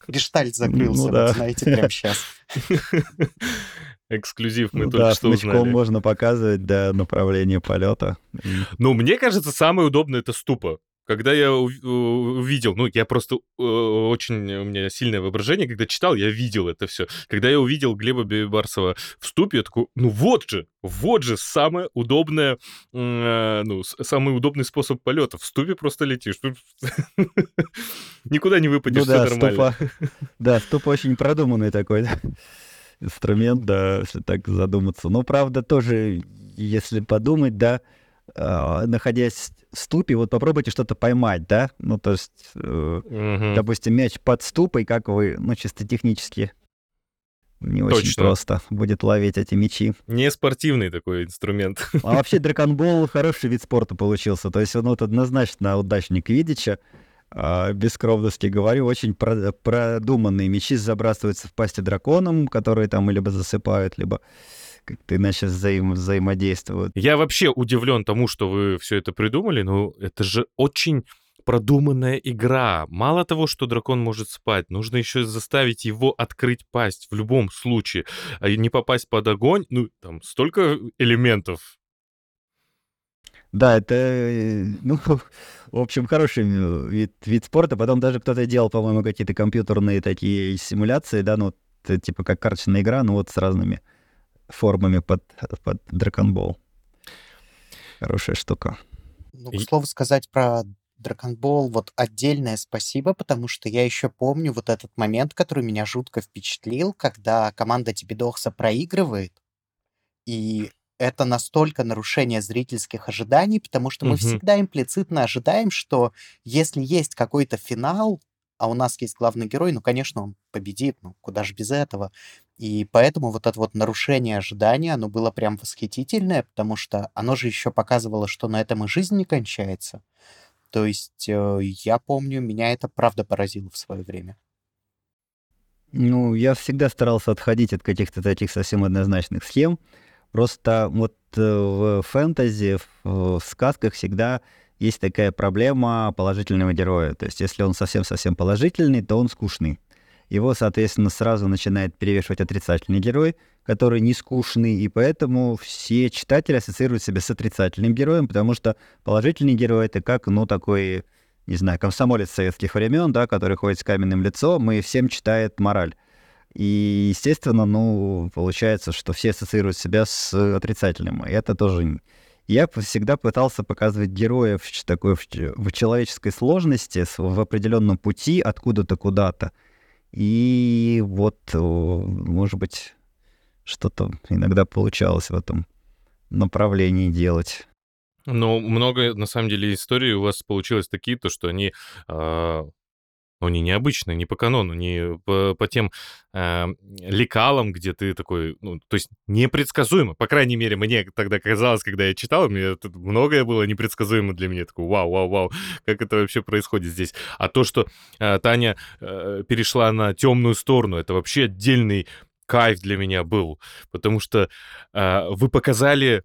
Speaker 2: Гештальт закрылся, ну, да. знаете, прямо сейчас.
Speaker 1: Эксклюзив мы ну, только да, что
Speaker 3: узнали. можно показывать, да, направление полета.
Speaker 1: Ну, мне кажется, самое удобное — это ступа. Когда я увидел, ну, я просто э, очень, у меня сильное воображение, когда читал, я видел это все. Когда я увидел Глеба Бибарсова в ступе, я такой, ну вот же, вот же самое удобное, э, ну, самый удобный способ полета. В ступе просто летишь. *laughs* Никуда не выпадешь, ну, все нормально.
Speaker 3: Ступа, *laughs* да, ступа очень продуманный такой инструмент, да, если так задуматься. Но, правда, тоже, если подумать, да, а, находясь ступе, вот попробуйте что-то поймать, да? Ну, то есть, э, угу. допустим, мяч под ступой, как вы, ну, чисто технически не Точно. очень просто будет ловить эти мячи.
Speaker 1: Не спортивный такой инструмент.
Speaker 3: А вообще драконбол хороший вид спорта получился. То есть он вот однозначно удачник Видича. А, без скромности говорю, очень продуманные мячи забрасываются в пасти драконом, которые там либо засыпают, либо как-то иначе взаим взаимодействуют.
Speaker 1: Я вообще удивлен тому, что вы все это придумали, но это же очень продуманная игра. Мало того, что дракон может спать, нужно еще заставить его открыть пасть в любом случае, а не попасть под огонь. Ну, там столько элементов.
Speaker 3: Да, это, э, ну, *laughs* в общем, хороший вид, вид спорта. Потом даже кто-то делал, по-моему, какие-то компьютерные такие симуляции, да, ну, типа как карточная игра, ну вот с разными формами под, под Драконбол. Хорошая штука.
Speaker 2: Ну, к слову сказать про Драконбол, вот отдельное спасибо, потому что я еще помню вот этот момент, который меня жутко впечатлил, когда команда Тибидохса проигрывает, и это настолько нарушение зрительских ожиданий, потому что мы угу. всегда имплицитно ожидаем, что если есть какой-то финал, а у нас есть главный герой, ну, конечно, он победит, ну, куда же без этого. И поэтому вот это вот нарушение ожидания, оно было прям восхитительное, потому что оно же еще показывало, что на этом и жизнь не кончается. То есть э, я помню, меня это правда поразило в свое время.
Speaker 3: Ну, я всегда старался отходить от каких-то таких совсем однозначных схем. Просто вот э, в фэнтези, в, в сказках всегда есть такая проблема положительного героя. То есть если он совсем-совсем положительный, то он скучный. Его, соответственно, сразу начинает перевешивать отрицательный герой, который не скучный, и поэтому все читатели ассоциируют себя с отрицательным героем, потому что положительный герой — это как, ну, такой, не знаю, комсомолец советских времен, да, который ходит с каменным лицом и всем читает мораль. И, естественно, ну, получается, что все ассоциируют себя с отрицательным. И это тоже я всегда пытался показывать героев такой в, в человеческой сложности, в определенном пути откуда-то куда-то. И вот, может быть, что-то иногда получалось в этом направлении делать.
Speaker 1: Но много, на самом деле, историй у вас получилось такие, то, что они э, но они необычные, не по канону, не по, по тем э, лекалам, где ты такой, ну, то есть непредсказуемо. По крайней мере, мне тогда казалось, когда я читал, мне тут многое было непредсказуемо для меня. Такой, вау, вау, вау, как это вообще происходит здесь. А то, что э, Таня э, перешла на темную сторону, это вообще отдельный кайф для меня был, потому что э, вы показали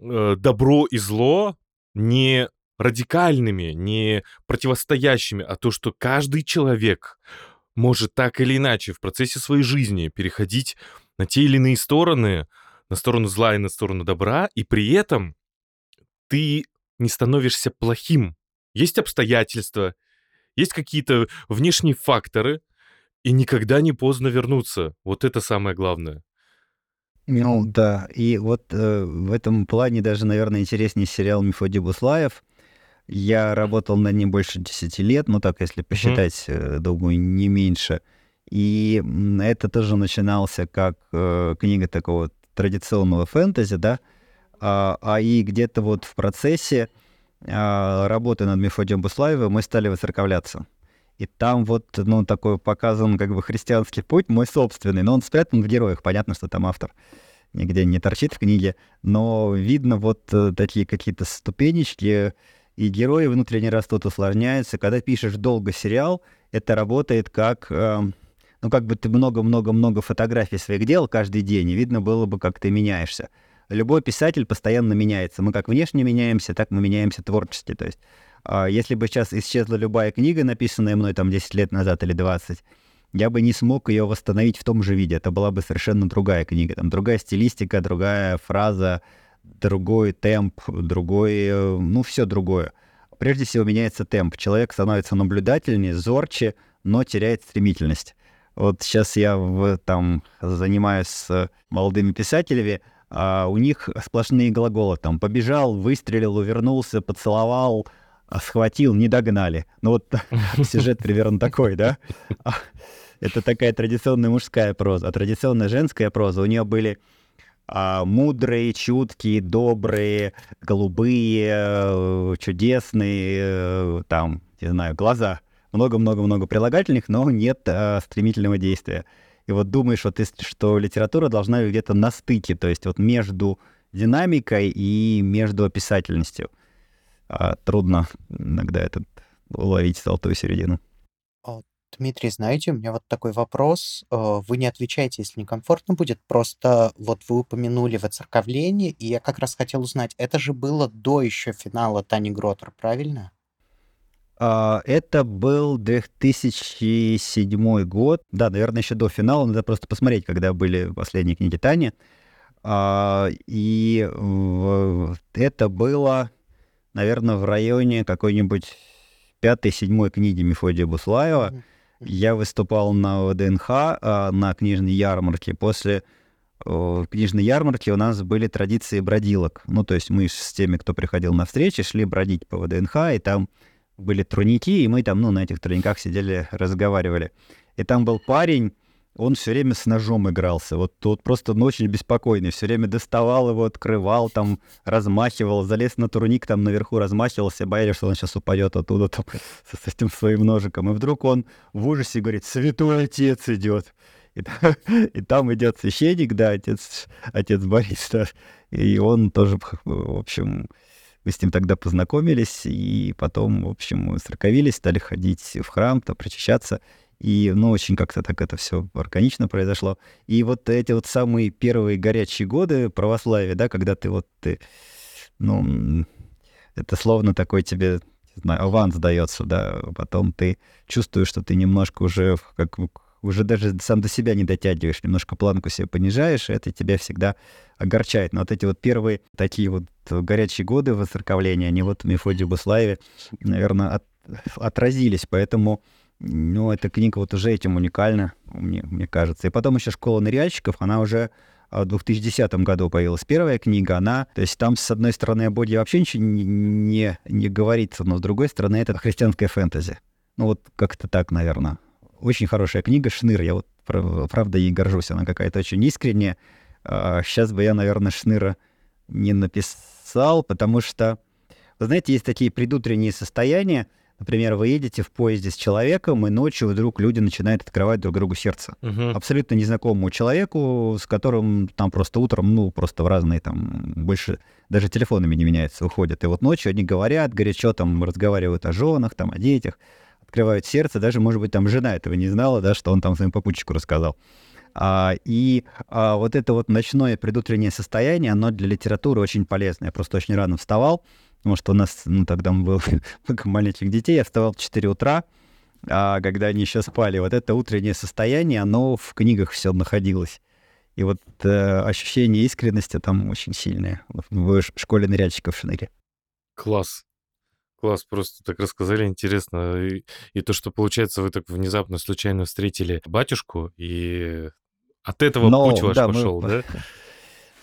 Speaker 1: э, добро и зло не радикальными, не противостоящими, а то, что каждый человек может так или иначе в процессе своей жизни переходить на те или иные стороны, на сторону зла и на сторону добра, и при этом ты не становишься плохим. Есть обстоятельства, есть какие-то внешние факторы, и никогда не поздно вернуться. Вот это самое главное.
Speaker 3: Ну да, и вот э, в этом плане даже, наверное, интереснее сериал Мефодий Буслаев. Я работал над ним больше 10 лет, ну так, если посчитать, mm-hmm. думаю, не меньше. И это тоже начинался как э, книга такого традиционного фэнтези, да, а, а и где-то вот в процессе а, работы над Мефодием Буслаевым мы стали воцерковляться. И там вот, ну, такой показан как бы христианский путь, мой собственный, но он спрятан в героях. Понятно, что там автор нигде не торчит в книге, но видно вот э, такие какие-то ступенечки, и герои внутренне растут, усложняются. Когда пишешь долго сериал, это работает как... Э, ну, как бы ты много-много-много фотографий своих делал каждый день, и видно было бы, как ты меняешься. Любой писатель постоянно меняется. Мы как внешне меняемся, так мы меняемся творчески. То есть а, если бы сейчас исчезла любая книга, написанная мной там 10 лет назад или 20, я бы не смог ее восстановить в том же виде. Это была бы совершенно другая книга. Там другая стилистика, другая фраза, другой темп, другой, э, ну, все другое. Прежде всего меняется темп. Человек становится наблюдательнее, зорче, но теряет стремительность. Вот сейчас я в, там занимаюсь с молодыми писателями, а у них сплошные глаголы. Там побежал, выстрелил, увернулся, поцеловал, а схватил, не догнали. Ну вот *laughs* сюжет примерно такой, да? *laughs* Это такая традиционная мужская проза. А традиционная женская проза, у нее были мудрые, чуткие, добрые, голубые, э, чудесные, э, там, не знаю, глаза. Много-много-много прилагательных, но нет а, стремительного действия. И вот думаешь, вот, что литература должна где-то на стыке, то есть вот между динамикой и между описательностью а трудно иногда этот уловить золотую середину.
Speaker 2: Дмитрий, знаете, у меня вот такой вопрос. Э, вы не отвечаете, если некомфортно будет. Просто вот вы упомянули воцерковление, и я как раз хотел узнать, это же было до еще финала Тани Гротер, правильно?
Speaker 3: А, это был 2007 год. Да, наверное, еще до финала. Надо просто посмотреть, когда были последние книги Тани. А, и это было наверное, в районе какой-нибудь пятой-седьмой книги Мефодия Буслаева. Mm-hmm. Я выступал на ВДНХ, а, на книжной ярмарке. После книжной ярмарки у нас были традиции бродилок. Ну, то есть мы с теми, кто приходил на встречи, шли бродить по ВДНХ, и там были труники, и мы там, ну, на этих тройниках сидели, разговаривали. И там был парень, он все время с ножом игрался. Вот тут просто ну, очень беспокойный. Все время доставал его, открывал, там, размахивал, залез на турник, там наверху размахивался, боялись, что он сейчас упадет оттуда там, *laughs* с, с этим своим ножиком. И вдруг он в ужасе говорит, святой отец идет. И, *laughs* и там идет священник, да, отец, отец Борис, да, и он тоже, в общем, мы с ним тогда познакомились, и потом, в общем, мы стали ходить в храм, там, причащаться. И, ну, очень как-то так это все органично произошло. И вот эти вот самые первые горячие годы православия, да, когда ты вот, ты, ну, это словно такой тебе, не знаю, аванс дается, да, потом ты чувствуешь, что ты немножко уже как уже даже сам до себя не дотягиваешь, немножко планку себе понижаешь, и это тебя всегда огорчает. Но вот эти вот первые такие вот горячие годы воцерковления, они вот в Мефодии Буслаеве, наверное, от, отразились, поэтому ну, эта книга вот уже этим уникальна, мне, мне кажется. И потом еще «Школа ныряльщиков», она уже в 2010 году появилась первая книга, она, то есть там, с одной стороны, о Боге вообще ничего не, не, не говорится, но с другой стороны, это христианская фэнтези. Ну, вот как-то так, наверное. Очень хорошая книга «Шныр», я вот, правда, ей горжусь, она какая-то очень искренняя. Сейчас а, бы я, наверное, «Шныра» не написал, потому что, вы знаете, есть такие предутренние состояния, Например, вы едете в поезде с человеком, и ночью вдруг люди начинают открывать друг другу сердце. Угу. Абсолютно незнакомому человеку, с которым там просто утром, ну, просто в разные там, больше даже телефонами не меняются, уходят. И вот ночью они говорят, горячо там разговаривают о женах, там, о детях, открывают сердце. Даже, может быть, там жена этого не знала, да, что он там своему попутчику рассказал. А, и а, вот это вот ночное предутреннее состояние, оно для литературы очень полезное. Я просто очень рано вставал, потому что у нас, ну, тогда *laughs* было много маленьких детей, я вставал в 4 утра, а когда они еще спали, вот это утреннее состояние, оно в книгах все находилось. И вот э, ощущение искренности там очень сильное в школе ныряльщиков в Шныре.
Speaker 1: Класс. Класс, просто так рассказали, интересно. И, и то, что, получается, вы так внезапно, случайно встретили батюшку, и от этого Но, путь ваш да, пошел, мы... *laughs* да?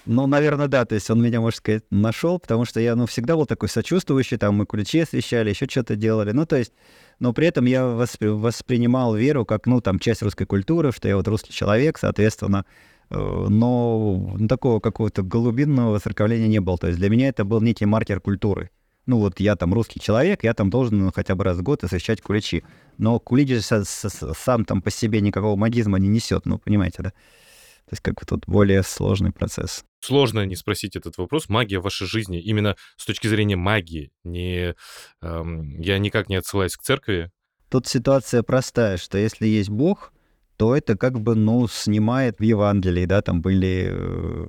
Speaker 3: Ну, наверное, да. То есть он меня, можно сказать, нашел, потому что я, ну, всегда был такой сочувствующий, там мы ключи освещали, еще что-то делали. Ну, то есть, но при этом я воспри... воспринимал веру как, ну, там, часть русской культуры, что я вот русский человек, соответственно, э, но ну, такого какого-то глубинного церковления не было. То есть для меня это был некий маркер культуры. Ну вот я там русский человек, я там должен ну, хотя бы раз в год освещать куличи. Но кулич сам там по себе никакого магизма не несет, ну, понимаете, да? То есть как бы тут более сложный процесс.
Speaker 1: Сложно не спросить этот вопрос. Магия в вашей жизни, именно с точки зрения магии, не, эм, я никак не отсылаюсь к церкви.
Speaker 3: Тут ситуация простая, что если есть Бог, то это как бы, ну, снимает в Евангелии, да, там были э,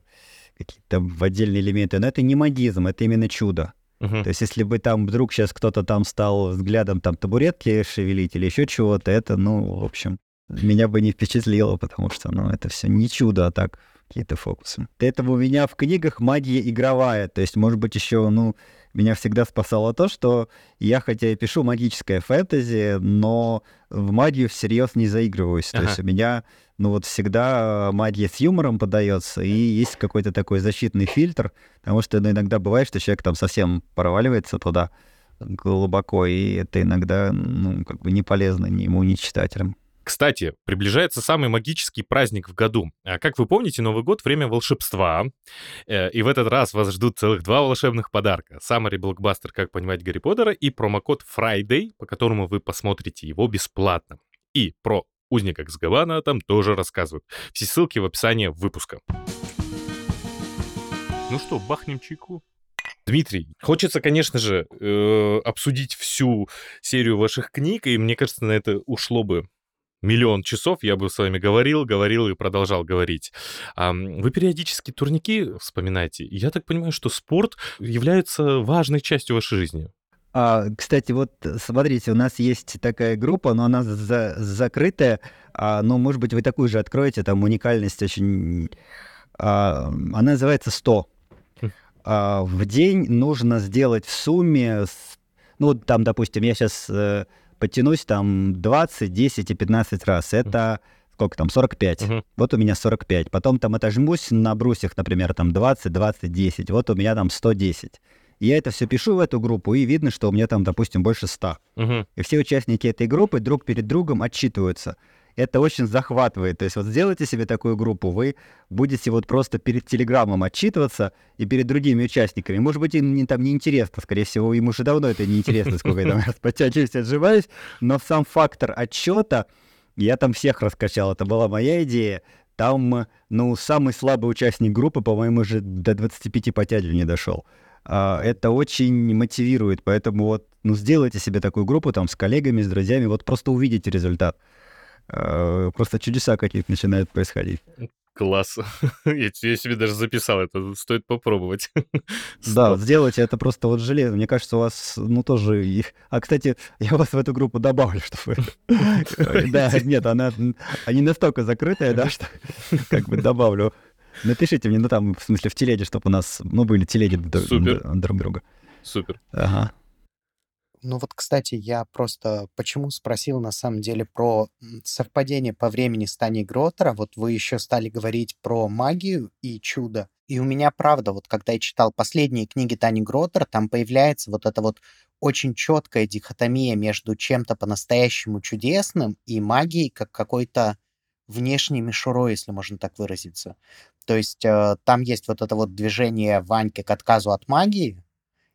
Speaker 3: какие-то отдельные элементы, но это не магизм, это именно чудо. Uh-huh. То есть, если бы там вдруг сейчас кто-то там стал взглядом там табуретки шевелить или еще чего-то, это, ну, в общем, меня бы не впечатлило, потому что, ну, это все не чудо, а так какие-то фокусы. Этого у меня в книгах магия игровая, то есть, может быть, еще, ну, меня всегда спасало то, что я хотя и пишу магическое фэнтези, но в магию всерьез не заигрываюсь. Ага. То есть у меня, ну вот всегда магия с юмором подается, и есть какой-то такой защитный фильтр, потому что ну, иногда бывает, что человек там совсем проваливается туда глубоко, и это иногда, ну, как бы не полезно ни ему, ни читателям.
Speaker 1: Кстати, приближается самый магический праздник в году. А как вы помните, Новый год — время волшебства. Э, и в этот раз вас ждут целых два волшебных подарка. Саммари блокбастер «Как понимать Гарри Поттера» и промокод Friday, по которому вы посмотрите его бесплатно. И про узника Ксгабана там тоже рассказывают. Все ссылки в описании выпуска. Ну что, бахнем чайку? Дмитрий, хочется, конечно же, э, обсудить всю серию ваших книг, и мне кажется, на это ушло бы миллион часов я бы с вами говорил, говорил и продолжал говорить. Вы периодически турники вспоминаете. Я так понимаю, что спорт является важной частью вашей жизни.
Speaker 3: А, кстати, вот смотрите, у нас есть такая группа, но она за закрытая. А, ну, может быть, вы такую же откроете, там уникальность очень... А, она называется 100. Хм. А, в день нужно сделать в сумме... Ну, там, допустим, я сейчас э, подтянусь там 20, 10 и 15 раз. Это сколько там, 45. Uh-huh. Вот у меня 45. Потом там отожмусь на брусьях, например, там 20, 20, 10. Вот у меня там 110. Я это все пишу в эту группу, и видно, что у меня там, допустим, больше 100. Uh-huh. И все участники этой группы друг перед другом отчитываются это очень захватывает. То есть вот сделайте себе такую группу, вы будете вот просто перед Телеграмом отчитываться и перед другими участниками. Может быть, им не, там неинтересно, скорее всего, им уже давно это неинтересно, сколько я там *laughs* раз подтягиваюсь, отживаюсь, но сам фактор отчета, я там всех раскачал, это была моя идея. Там, ну, самый слабый участник группы, по-моему, уже до 25 подтягиваний не дошел. А, это очень мотивирует, поэтому вот, ну, сделайте себе такую группу там с коллегами, с друзьями, вот просто увидите результат. Э, просто чудеса какие-то начинают происходить.
Speaker 1: Класс. *laughs* Я, я себе даже записал, это стоит попробовать. *laughs*
Speaker 3: Да, сделайте это просто вот железо. Мне кажется, у вас, ну, тоже... А, кстати, я вас в эту группу добавлю, чтобы... *laughs* Да, нет, она не настолько закрытая, да, что как бы добавлю. Напишите мне, ну, там, в смысле, в телеге, чтобы у нас, ну, были телеги друг друга.
Speaker 1: Супер.
Speaker 3: Ага.
Speaker 2: Ну вот, кстати, я просто почему спросил на самом деле про совпадение по времени с Таней Гротера. Вот вы еще стали говорить про магию и чудо. И у меня правда, вот когда я читал последние книги Тани Гротер, там появляется вот эта вот очень четкая дихотомия между чем-то по-настоящему чудесным и магией как какой-то внешней мишурой, если можно так выразиться. То есть э, там есть вот это вот движение Ваньки к отказу от магии,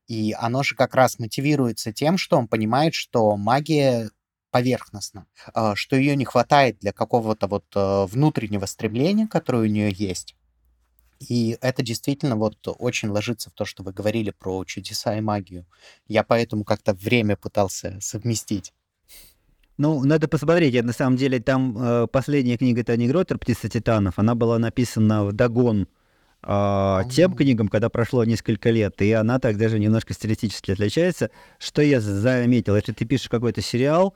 Speaker 2: и оно же как раз мотивируется тем, что он понимает, что магия поверхностна, а, что ее не хватает для какого-то вот э, внутреннего стремления, которое у нее есть. И это действительно вот очень ложится в то, что вы говорили про чудеса и магию. Я поэтому как-то время пытался совместить.
Speaker 3: Ну, надо посмотреть. На самом деле, там э, последняя книга Тани Гротер «Птица титанов», она была написана в догон а, тем книгам, когда прошло несколько лет, и она так даже немножко стилистически отличается. Что я заметил, если ты пишешь какой-то сериал,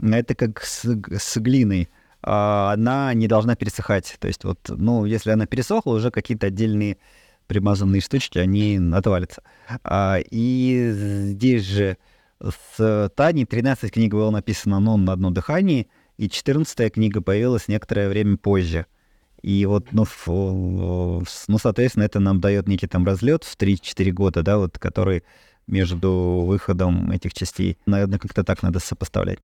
Speaker 3: это как с, с глиной. А, она не должна пересыхать. То есть вот, ну, если она пересохла, уже какие-то отдельные примазанные штучки, они отвалятся. А, и здесь же с Таней 13 книг было написано ну, на одно дыхание, и 14 книга появилась некоторое время позже. И вот, ну, ну, соответственно, это нам дает некий там разлет в 3-4 года, да, вот, который между выходом этих частей, наверное, как-то так надо сопоставлять.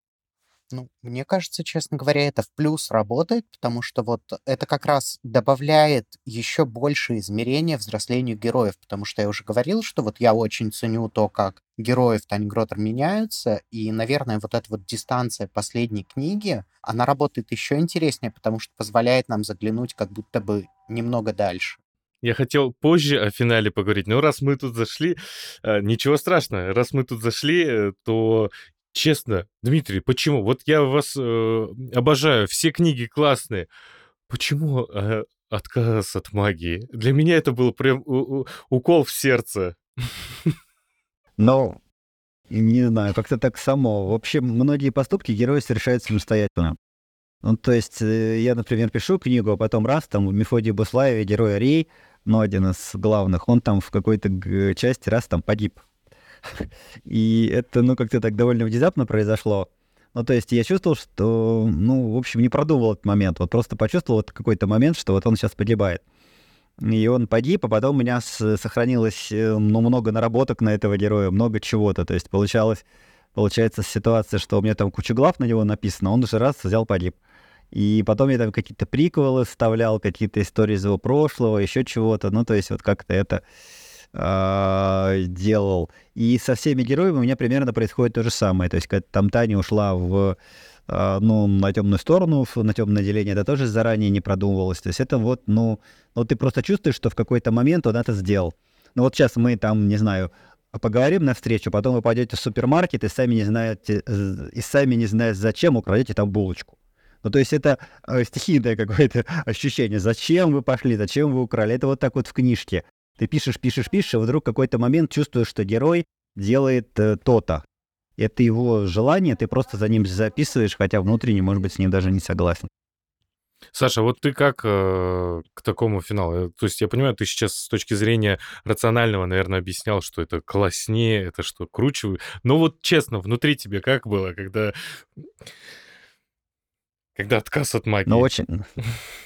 Speaker 2: Ну, мне кажется, честно говоря, это в плюс работает, потому что вот это как раз добавляет еще больше измерения взрослению героев, потому что я уже говорил, что вот я очень ценю то, как герои в Тани Гротер меняются, и, наверное, вот эта вот дистанция последней книги, она работает еще интереснее, потому что позволяет нам заглянуть как будто бы немного дальше.
Speaker 1: Я хотел позже о финале поговорить, но раз мы тут зашли, э, ничего страшного, раз мы тут зашли, э, то Честно, Дмитрий, почему? Вот я вас э, обожаю, все книги классные. Почему э, отказ от магии? Для меня это был прям у- у- укол в сердце.
Speaker 3: Ну, не знаю, как-то так само. Вообще, многие поступки герои совершают самостоятельно. Ну, то есть, э, я, например, пишу книгу, а потом раз, там, в Мефодии Буслаеве герой Арей, ну, один из главных, он там в какой-то части раз там погиб. И это, ну, как-то так довольно внезапно произошло. Ну, то есть я чувствовал, что, ну, в общем, не продумывал этот момент. Вот просто почувствовал вот какой-то момент, что вот он сейчас погибает. И он погиб, а потом у меня сохранилось э, ну, много наработок на этого героя, много чего-то. То есть получалось, получается ситуация, что у меня там куча глав на него написано, он уже раз взял, погиб. И потом я там какие-то приквелы вставлял, какие-то истории из его прошлого, еще чего-то. Ну, то есть вот как-то это э, делал. И со всеми героями у меня примерно происходит то же самое. То есть, когда там Таня ушла в э, ну, на темную сторону, на темное деление, это тоже заранее не продумывалось. То есть это вот, ну, ну, ты просто чувствуешь, что в какой-то момент он это сделал. Ну вот сейчас мы там, не знаю, поговорим на встречу, потом вы пойдете в супермаркет и сами не знаете, и сами не знаете, зачем украдете там булочку. Ну, то есть это э, стихийное какое-то *laughs* ощущение. Зачем вы пошли, зачем вы украли? Это вот так вот в книжке. Ты пишешь, пишешь, пишешь, и вдруг какой-то момент чувствуешь, что герой делает э, то-то. Это его желание, ты просто за ним записываешь, хотя внутренне, может быть, с ним даже не согласен.
Speaker 1: Саша, вот ты как э, к такому финалу? Э, то есть я понимаю, ты сейчас с точки зрения рационального, наверное, объяснял, что это класснее, это что круче. Но вот честно, внутри тебе как было, когда когда отказ от магии.
Speaker 3: Ну, очень.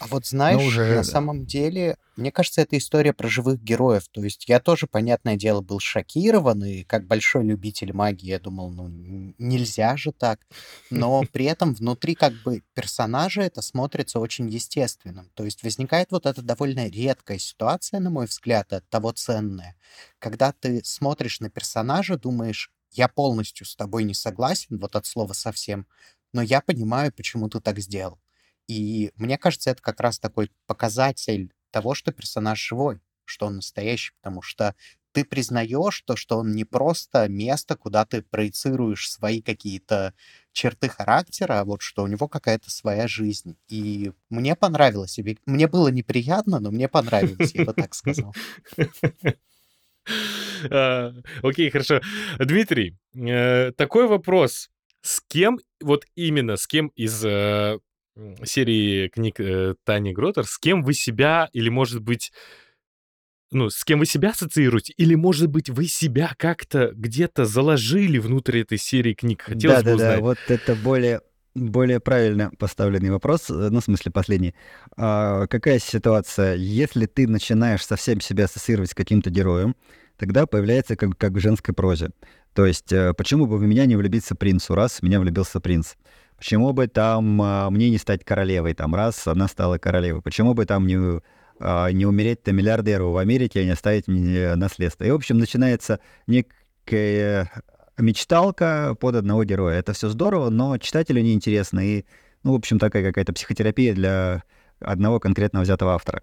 Speaker 2: А вот *laughs* знаешь, ну, уже, на да. самом деле, мне кажется, это история про живых героев. То есть я тоже, понятное дело, был шокирован, и как большой любитель магии я думал, ну, нельзя же так. Но *laughs* при этом внутри как бы персонажа это смотрится очень естественным. То есть возникает вот эта довольно редкая ситуация, на мой взгляд, от того ценная, когда ты смотришь на персонажа, думаешь, я полностью с тобой не согласен, вот от слова совсем, но я понимаю, почему ты так сделал. И мне кажется, это как раз такой показатель того, что персонаж живой, что он настоящий, потому что ты признаешь то, что он не просто место, куда ты проецируешь свои какие-то черты характера, а вот что у него какая-то своя жизнь. И мне понравилось. Мне было неприятно, но мне понравилось, я бы так сказал. *laughs*
Speaker 1: А, окей, хорошо. Дмитрий, э, такой вопрос. С кем, вот именно с кем из э, серии книг э, Тани Гротер, с кем вы себя, или, может быть, ну, с кем вы себя ассоциируете, или, может быть, вы себя как-то где-то заложили внутрь этой серии книг? Хотелось
Speaker 3: да,
Speaker 1: бы
Speaker 3: да,
Speaker 1: узнать.
Speaker 3: Да, вот это более более правильно поставленный вопрос, э, ну, в смысле, последний. А, какая ситуация? Если ты начинаешь совсем себя ассоциировать с каким-то героем, тогда появляется как, как в женской прозе. То есть, э, почему бы в меня не влюбиться принцу, раз в меня влюбился принц? Почему бы там а, мне не стать королевой, там, раз она стала королевой? Почему бы там не, а, не умереть-то миллиардеру в Америке и не оставить мне наследство? И, в общем, начинается некая мечталка под одного героя. Это все здорово, но читателю неинтересно. И, ну, в общем, такая какая-то психотерапия для одного конкретно взятого автора.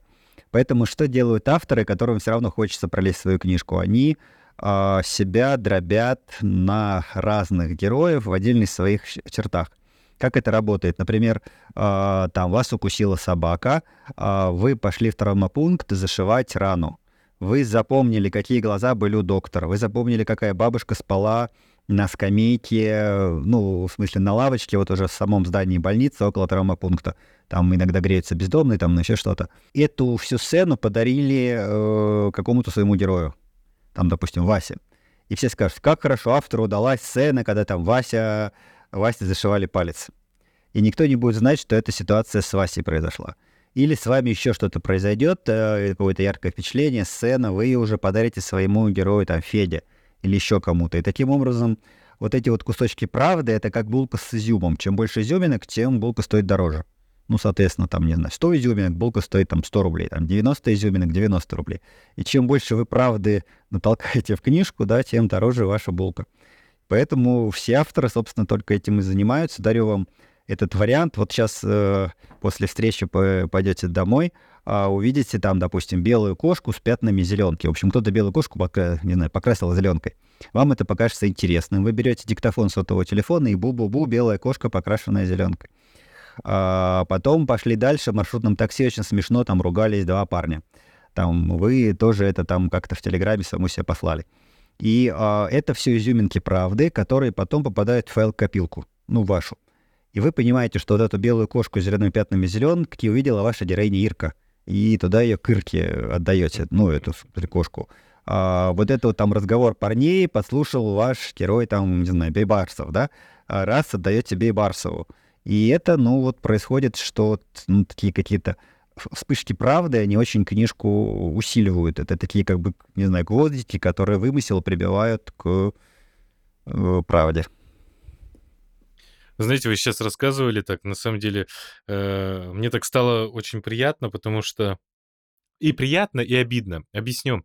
Speaker 3: Поэтому что делают авторы, которым все равно хочется пролезть свою книжку? Они э, себя дробят на разных героев в отдельных своих чертах. Как это работает? Например, э, там вас укусила собака, э, вы пошли в травмопункт зашивать рану. Вы запомнили, какие глаза были у доктора, вы запомнили, какая бабушка спала на скамейке, ну, в смысле, на лавочке, вот уже в самом здании больницы, около травмопункта. Там иногда греются бездомные, там еще что-то. Эту всю сцену подарили э, какому-то своему герою. Там, допустим, Васе. И все скажут, как хорошо автору удалась сцена, когда там Вася, Васе зашивали палец. И никто не будет знать, что эта ситуация с Васей произошла. Или с вами еще что-то произойдет, э, какое-то яркое впечатление, сцена, вы уже подарите своему герою, там, Феде или еще кому-то. И таким образом вот эти вот кусочки правды — это как булка с изюмом. Чем больше изюминок, тем булка стоит дороже. Ну, соответственно, там, не знаю, 100 изюминок, булка стоит там 100 рублей, там 90 изюминок, 90 рублей. И чем больше вы правды *laughs* натолкаете в книжку, да, тем дороже ваша булка. Поэтому все авторы, собственно, только этим и занимаются. Дарю вам этот вариант. Вот сейчас э, после встречи пойдете домой, а увидите там, допустим, белую кошку с пятнами зеленки. В общем, кто-то белую кошку, пока, не знаю, покрасил зеленкой. Вам это покажется интересным. Вы берете диктофон сотового телефона и бу-бу-бу, белая кошка, покрашенная зеленкой. А потом пошли дальше, в маршрутном такси очень смешно, там ругались два парня. Там вы тоже это там как-то в Телеграме саму себе послали. И а, это все изюминки правды, которые потом попадают в файл-копилку, ну, вашу. И вы понимаете, что вот эту белую кошку с зелеными пятнами зеленки увидела ваша героиня Ирка. И туда ее к Ирке отдаете, ну, эту кошку. А, вот это вот там разговор парней подслушал ваш герой, там, не знаю, Бейбарсов, да? А раз отдаете Бейбарсову. И это, ну, вот происходит, что ну, такие какие-то вспышки правды, они очень книжку усиливают. Это такие, как бы, не знаю, гвоздики, которые вымысел прибивают к э, правде.
Speaker 1: Знаете, вы сейчас рассказывали так, на самом деле, э, мне так стало очень приятно, потому что и приятно, и обидно. Объясню.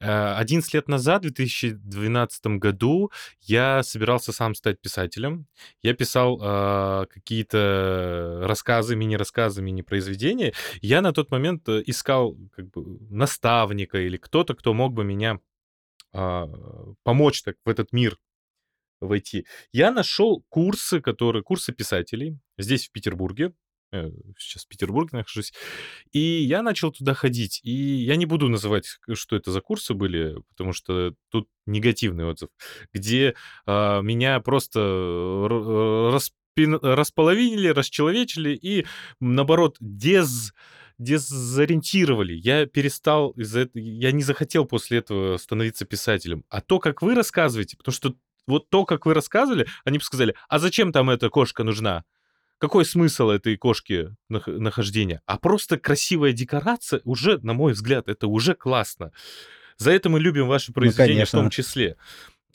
Speaker 1: 11 э, лет назад, в 2012 году, я собирался сам стать писателем. Я писал э, какие-то рассказы, мини-рассказы, мини-произведения. Я на тот момент э, искал как бы, наставника или кто-то, кто мог бы меня э, помочь так в этот мир войти. Я нашел курсы, которые курсы писателей здесь в Петербурге. Э, сейчас в Петербурге нахожусь. И я начал туда ходить. И я не буду называть, что это за курсы были, потому что тут негативный отзыв, где а, меня просто распин, располовинили, расчеловечили и, наоборот, дез дезориентировали. Я перестал из-за этого, я не захотел после этого становиться писателем. А то, как вы рассказываете, потому что вот то, как вы рассказывали, они бы сказали, а зачем там эта кошка нужна? Какой смысл этой кошки нахождения? А просто красивая декорация уже, на мой взгляд, это уже классно. За это мы любим ваши ну, произведения ну, в том числе.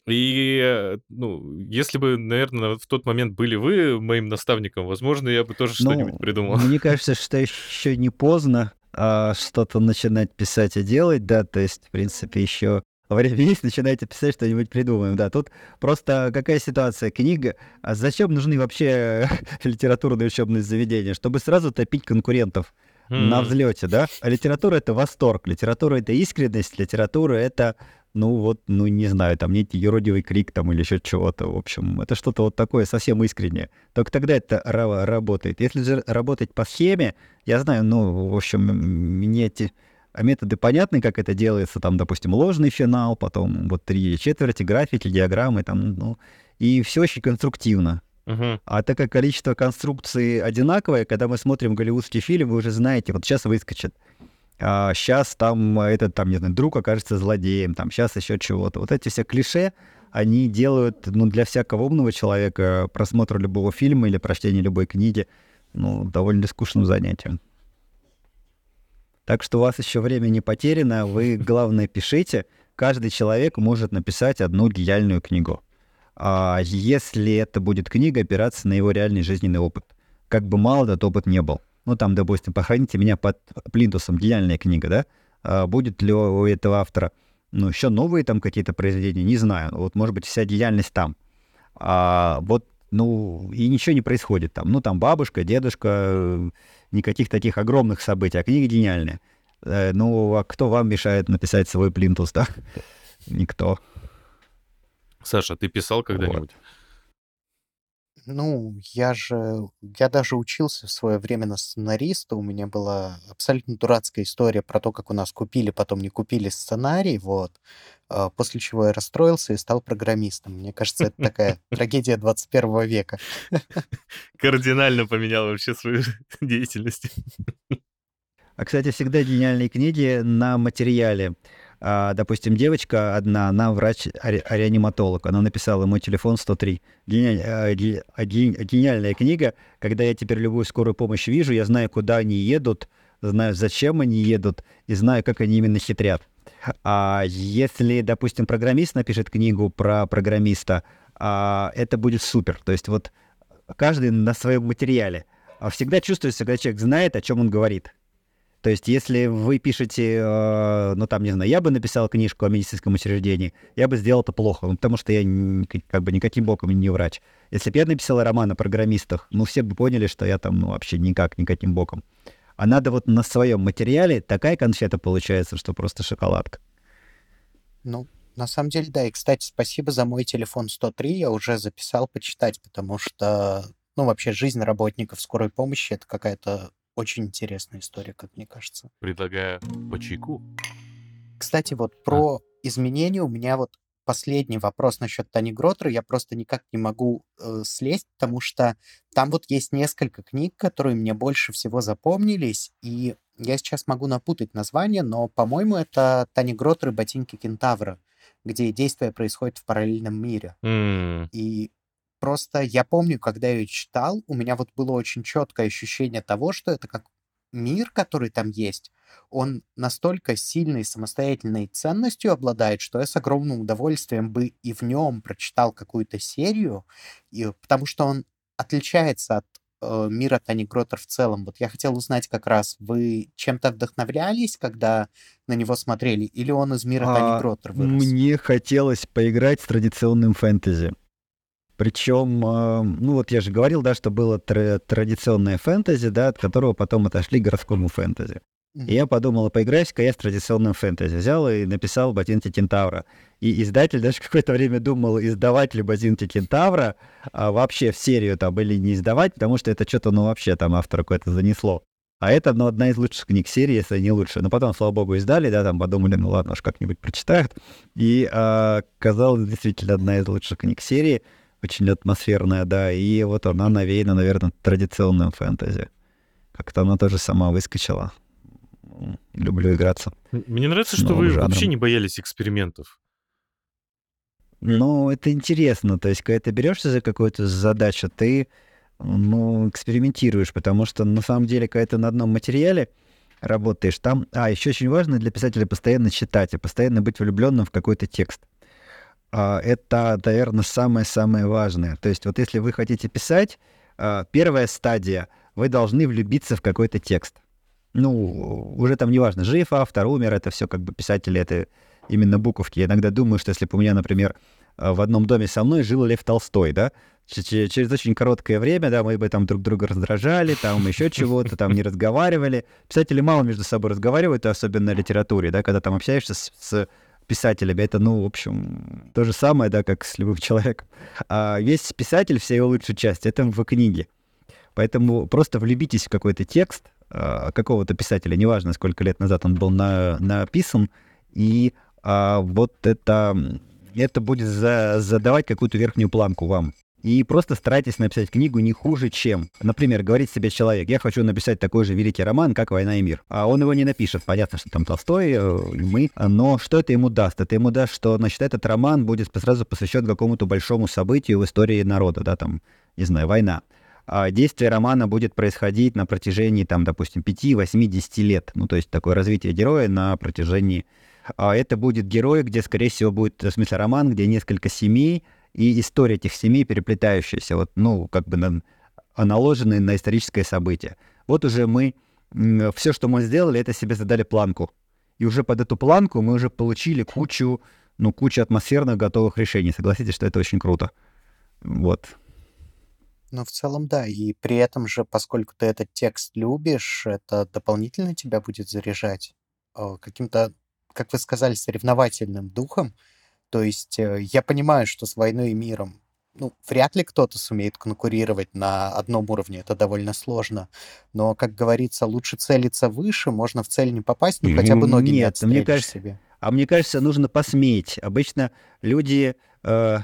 Speaker 1: И, э, ну, если бы, наверное, в тот момент были вы моим наставником, возможно, я бы тоже ну, что-нибудь придумал.
Speaker 3: Мне *laughs* кажется, что еще не поздно а, что-то начинать писать и делать, да, то есть, в принципе, еще время есть, начинаете писать, что-нибудь придумаем. Да, тут просто какая ситуация? Книга. А зачем нужны вообще *laughs* литературные учебные заведения? Чтобы сразу топить конкурентов mm. на взлете, да? А литература — это восторг, литература — это искренность, литература — это, ну вот, ну не знаю, там некий юродивый крик там или еще чего-то, в общем. Это что-то вот такое совсем искреннее. Только тогда это работает. Если же работать по схеме, я знаю, ну, в общем, мне эти а методы понятны, как это делается, там, допустим, ложный финал, потом вот три четверти, графики, диаграммы, там, ну, и все очень конструктивно. Uh-huh. А так как количество конструкций одинаковое, когда мы смотрим голливудский фильм, вы уже знаете, вот сейчас выскочит, а сейчас там этот, там, не знаю, друг окажется злодеем, там, сейчас еще чего-то. Вот эти все клише, они делают, ну, для всякого умного человека просмотр любого фильма или прочтение любой книги, ну, довольно скучным занятием. Так что у вас еще время не потеряно, вы, главное, пишите. Каждый человек может написать одну гениальную книгу. А если это будет книга, опираться на его реальный жизненный опыт. Как бы мало этот опыт не был. Ну, там, допустим, «Похороните меня под плинтусом» — гениальная книга, да? А будет ли у этого автора ну, еще новые там какие-то произведения, не знаю. Вот, может быть, вся гениальность там. А вот, ну, и ничего не происходит там. Ну, там бабушка, дедушка, никаких таких огромных событий, а книга гениальная. Э, ну, а кто вам мешает написать свой плинтус, да? *laughs* Никто.
Speaker 1: Саша, ты писал когда-нибудь?
Speaker 2: Ну, я же я даже учился в свое время на сценариста. У меня была абсолютно дурацкая история про то, как у нас купили, потом не купили сценарий, вот. А, после чего я расстроился и стал программистом. Мне кажется, это такая *laughs* трагедия 21 века.
Speaker 1: Кардинально поменял вообще свою *laughs* деятельность.
Speaker 3: А, кстати, всегда гениальные книги на материале. А, допустим, девочка одна, она врач-реаниматолог, она написала «Мой телефон 103». Гениаль, а, гениальная книга. Когда я теперь любую скорую помощь вижу, я знаю, куда они едут, знаю, зачем они едут, и знаю, как они именно хитрят. А если, допустим, программист напишет книгу про программиста, а, это будет супер. То есть вот каждый на своем материале. Всегда чувствуется, когда человек знает, о чем он говорит. То есть, если вы пишете, э, ну там, не знаю, я бы написал книжку о медицинском учреждении, я бы сделал это плохо, ну, потому что я как бы никаким боком не врач. Если бы я написал роман о программистах, ну все бы поняли, что я там ну, вообще никак, никаким боком. А надо вот на своем материале такая конфета получается, что просто шоколадка.
Speaker 2: Ну, на самом деле, да. И, кстати, спасибо за мой телефон 103. Я уже записал почитать, потому что, ну, вообще жизнь работников скорой помощи — это какая-то очень интересная история, как мне кажется.
Speaker 1: Предлагаю по чайку.
Speaker 2: Кстати, вот а. про а. изменения у меня вот последний вопрос насчет Тани Гротера. Я просто никак не могу э, слезть, потому что там вот есть несколько книг, которые мне больше всего запомнились, и я сейчас могу напутать название, но, по-моему, это Тани Гротер и Ботинки Кентавра, где действие происходит в параллельном мире.
Speaker 1: Mm.
Speaker 2: И Просто я помню, когда я ее читал, у меня вот было очень четкое ощущение того, что это как мир, который там есть, он настолько сильной самостоятельной ценностью обладает, что я с огромным удовольствием бы и в нем прочитал какую-то серию, и, потому что он отличается от э, мира Тани Гротер в целом. Вот я хотел узнать как раз, вы чем-то вдохновлялись, когда на него смотрели, или он из мира а, Тани Гротер вырос?
Speaker 3: Мне хотелось поиграть с традиционным фэнтези. Причем, а, ну вот я же говорил, да, что было тр- традиционное фэнтези, да, от которого потом отошли к городскому фэнтези. И я подумал, поиграюсь-ка я с традиционным фэнтези. Взял и написал «Ботинки кентавра». И издатель даже *laughs* какое-то время думал, издавать ли «Ботинки кентавра» а вообще в серию там или не издавать, потому что это что-то, ну, вообще там автора какое-то занесло. А это, ну, одна из лучших книг серии, если не лучше. Но потом, слава богу, издали, да, там подумали, ну ладно, уж как-нибудь прочитают. И а, казалось, действительно, одна из лучших книг серии — очень атмосферная, да, и вот она навеяна, наверное, традиционным фэнтези. Как-то она тоже сама выскочила. Люблю играться.
Speaker 1: Мне нравится, что вы жанром. вообще не боялись экспериментов.
Speaker 3: Ну, это интересно. То есть, когда ты берешься за какую-то задачу, ты ну, экспериментируешь, потому что на самом деле, когда ты на одном материале работаешь, там... А, еще очень важно для писателя постоянно читать и постоянно быть влюбленным в какой-то текст. А, это, наверное, самое-самое важное. То есть вот если вы хотите писать, а, первая стадия, вы должны влюбиться в какой-то текст. Ну, уже там неважно, жив автор, умер, это все как бы писатели, это именно буковки. Я иногда думаю, что если бы у меня, например, а, в одном доме со мной жил Лев Толстой, да, через очень короткое время, да, мы бы там друг друга раздражали, там еще *laughs* чего-то, там не разговаривали. Писатели мало между собой разговаривают, особенно на литературе, да, когда там общаешься с, с писателями. Это, ну, в общем, то же самое, да, как с любым *laughs* человеком. А весь писатель, вся его лучшая часть, это в книге. Поэтому просто влюбитесь в какой-то текст а, какого-то писателя, неважно, сколько лет назад он был на, написан, и а, вот это, это будет за, задавать какую-то верхнюю планку вам. И просто старайтесь написать книгу не хуже, чем. Например, говорит себе человек, я хочу написать такой же великий роман, как «Война и мир». А он его не напишет. Понятно, что там Толстой, э, мы. Но что это ему даст? Это ему даст, что, значит, этот роман будет сразу посвящен какому-то большому событию в истории народа, да, там, не знаю, война. А действие романа будет происходить на протяжении, там, допустим, 5, 8, 10 лет. Ну, то есть такое развитие героя на протяжении... А это будет герой, где, скорее всего, будет, в смысле, роман, где несколько семей, и история этих семей переплетающаяся, вот, ну, как бы на, наложенные на историческое событие. Вот уже мы, все, что мы сделали, это себе задали планку. И уже под эту планку мы уже получили кучу, ну, кучу атмосферных готовых решений. Согласитесь, что это очень круто. Вот.
Speaker 2: Ну, в целом, да. И при этом же, поскольку ты этот текст любишь, это дополнительно тебя будет заряжать э, каким-то, как вы сказали, соревновательным духом, то есть э, я понимаю, что с «Войной и миром» ну, вряд ли кто-то сумеет конкурировать на одном уровне, это довольно сложно. Но, как говорится, лучше целиться выше, можно в цель не попасть, но хотя бы ноги не
Speaker 3: Нет, мне
Speaker 2: отстрелишь
Speaker 3: кажется,
Speaker 2: себе.
Speaker 3: а мне кажется, нужно посметь. Обычно люди э,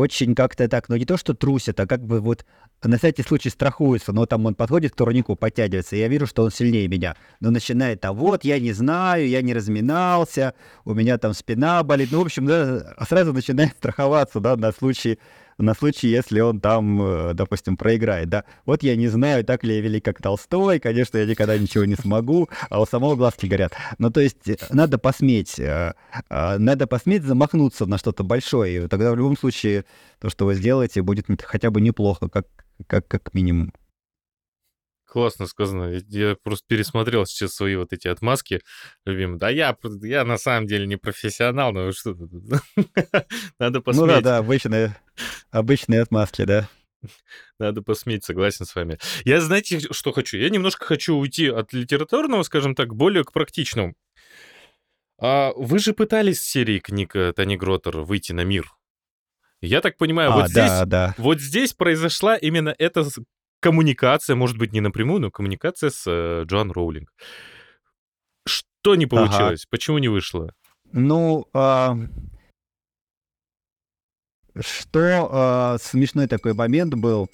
Speaker 3: очень как-то так, ну не то что трусят, а как бы вот на всякий случай страхуются. Но там он подходит к турнику, подтягивается, и я вижу, что он сильнее меня. Но начинает, а вот я не знаю, я не разминался, у меня там спина болит. Ну, в общем, да, сразу начинает страховаться, да, на случай на случай, если он там, э, допустим, проиграет, да. Вот я не знаю, так ли я велик, как Толстой, конечно, я никогда ничего не смогу, а у самого глазки горят. Ну, то есть э, надо посметь, э, надо посметь замахнуться на что-то большое, и тогда в любом случае то, что вы сделаете, будет хотя бы неплохо, как, как, как минимум.
Speaker 1: Классно сказано. Я просто пересмотрел сейчас свои вот эти отмазки любимые. Да я, я на самом деле не профессионал, но что? *laughs* Надо посмотреть.
Speaker 3: Ну да, да, обычные, обычные отмазки, да.
Speaker 1: Надо посметь, согласен с вами. Я, знаете, что хочу? Я немножко хочу уйти от литературного, скажем так, более к практичному. А вы же пытались с серии книг э, Тани Гротер выйти на мир. Я так понимаю,
Speaker 3: а,
Speaker 1: вот,
Speaker 3: да,
Speaker 1: здесь,
Speaker 3: да.
Speaker 1: вот здесь произошла именно эта коммуникация, может быть, не напрямую, но коммуникация с э, Джоан Роулинг. Что не получилось? Ага. Почему не вышло?
Speaker 3: Ну, а... что а, смешной такой момент был.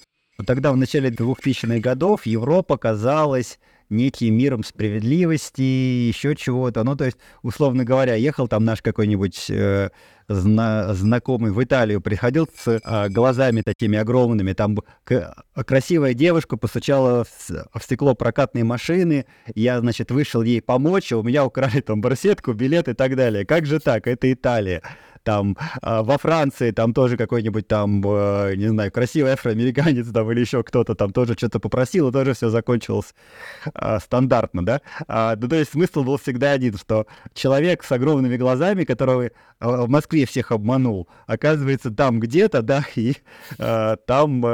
Speaker 3: Тогда, в начале 2000-х годов, Европа казалась неким миром справедливости, еще чего-то. Ну, то есть, условно говоря, ехал там наш какой-нибудь э, зна- знакомый в Италию, приходил с э, глазами такими огромными, там к- красивая девушка постучала в, в стекло прокатной машины, я, значит, вышел ей помочь, а у меня украли там барсетку, билет и так далее. Как же так? Это Италия там э, во Франции там тоже какой-нибудь там, э, не знаю, красивый афроамериканец там или еще кто-то там тоже что-то попросил, и тоже все закончилось э, стандартно, да. А, ну, то есть смысл был всегда один, что человек с огромными глазами, который в Москве всех обманул, оказывается там где-то, да, и э, там...